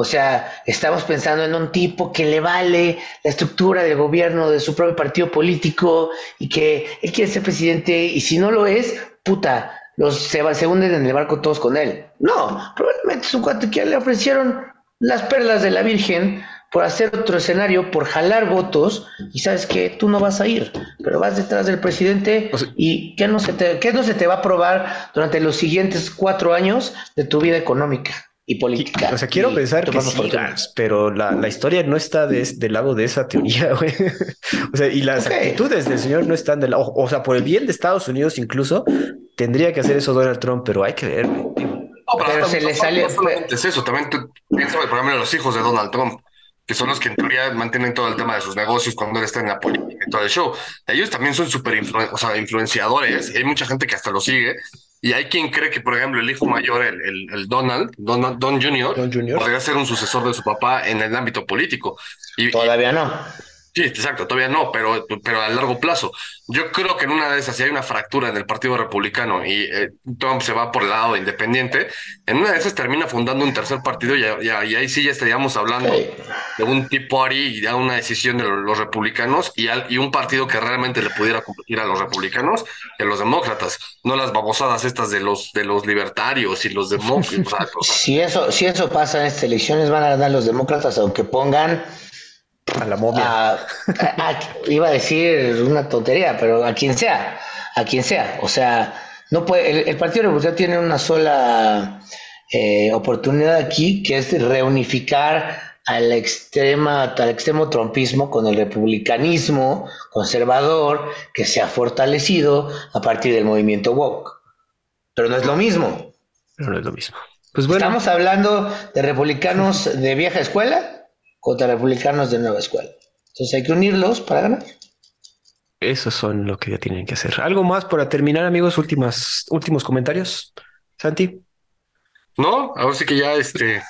O sea, estamos pensando en un tipo que le vale la estructura del gobierno de su propio partido político y que él quiere ser presidente y si no lo es, puta, los se, va- se hunden en el barco todos con él. No, probablemente es un cuate que le ofrecieron las perlas de la Virgen por hacer otro escenario, por jalar votos y sabes que tú no vas a ir, pero vas detrás del presidente O sea- y ¿qué no, se te, qué no se te va a probar durante los siguientes cuatro años de tu vida económica y política. O sea, quiero y pensar que sí. Gans, pero la, la historia no está de, del lado de esa teoría, güey. O sea, y las actitudes del señor no están del lado. O sea, por el bien de Estados Unidos incluso, tendría que hacer eso Donald Trump, pero hay que ver, güey. No, Pero se le salió- No solamente es eso, también piensas, por ejemplo, en los hijos de Donald Trump, que son los que en teoría mantienen todo el tema de sus negocios cuando él está en la política y todo el show. Ellos también son súper influ- o sea, influenciadores hay mucha gente que hasta lo sigue. Y hay quien cree que, por ejemplo, el hijo mayor, el, el, el Donald, Donald, Don Jr., Don Jr. podría ser un sucesor de su papá en el ámbito político. Y, Todavía no. Sí, exacto, todavía no, pero, pero a largo plazo. Yo creo que en una de esas, si hay una fractura en el Partido Republicano y eh, Trump se va por el lado independiente, en una de esas termina fundando un tercer partido y, ahí sí ya estaríamos hablando de un Tea Party y ya una decisión de los, los republicanos y, al- y un partido que realmente le pudiera competir a los republicanos y a los demócratas, no las babosadas estas de los, de los libertarios y los demócratas. o sea, Si eso, si eso pasa en estas elecciones, van a ganar los demócratas, aunque pongan A la momia. a, a- a- iba a decir una tontería, pero a quien sea, a quien sea. O sea, no puede, el, el Partido Republicano tiene una sola eh, oportunidad aquí, que es reunificar a la extrema, al extremo trumpismo con el republicanismo conservador que se ha fortalecido a partir del movimiento woke. Pero no es lo mismo. Pero no es lo mismo. Pues bueno, Estamos hablando de republicanos de vieja escuela contra republicanos de nueva escuela. Entonces hay que unirlos para ganar. esos son lo que ya tienen que hacer. ¿Algo más para terminar, amigos? Últimas, últimos comentarios. Santi. no, ahora sí que ya este.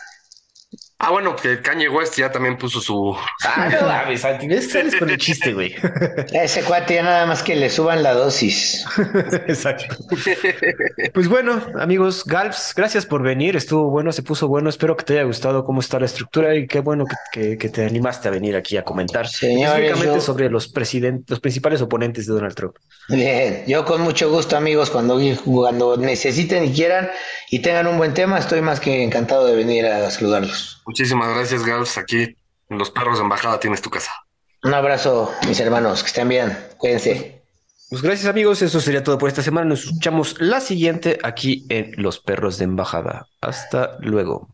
Ah, bueno, que Kanye West ya también puso su, Ah, no mames, Santi. ves, Sales con el chiste, güey. Ese cuate ya nada más que le suban la dosis. Exacto. Pues bueno, amigos, Galps, gracias por venir. Estuvo bueno, se puso bueno. Espero que te haya gustado cómo está la estructura y qué bueno que, que- que te animaste a venir aquí a comentar específicamente yo- sobre los presidentes, los principales oponentes de Donald Trump. Bien, yo con mucho gusto amigos, cuando, cuando necesiten y quieran y tengan un buen tema, estoy más que encantado de venir a saludarlos. Muchísimas gracias, Gals. Aquí en Los Perros de Embajada tienes tu casa. Un abrazo, mis hermanos, que estén bien, cuídense. Pues gracias, amigos. Eso sería todo por esta semana. Nos escuchamos la siguiente aquí en Los Perros de Embajada. Hasta luego.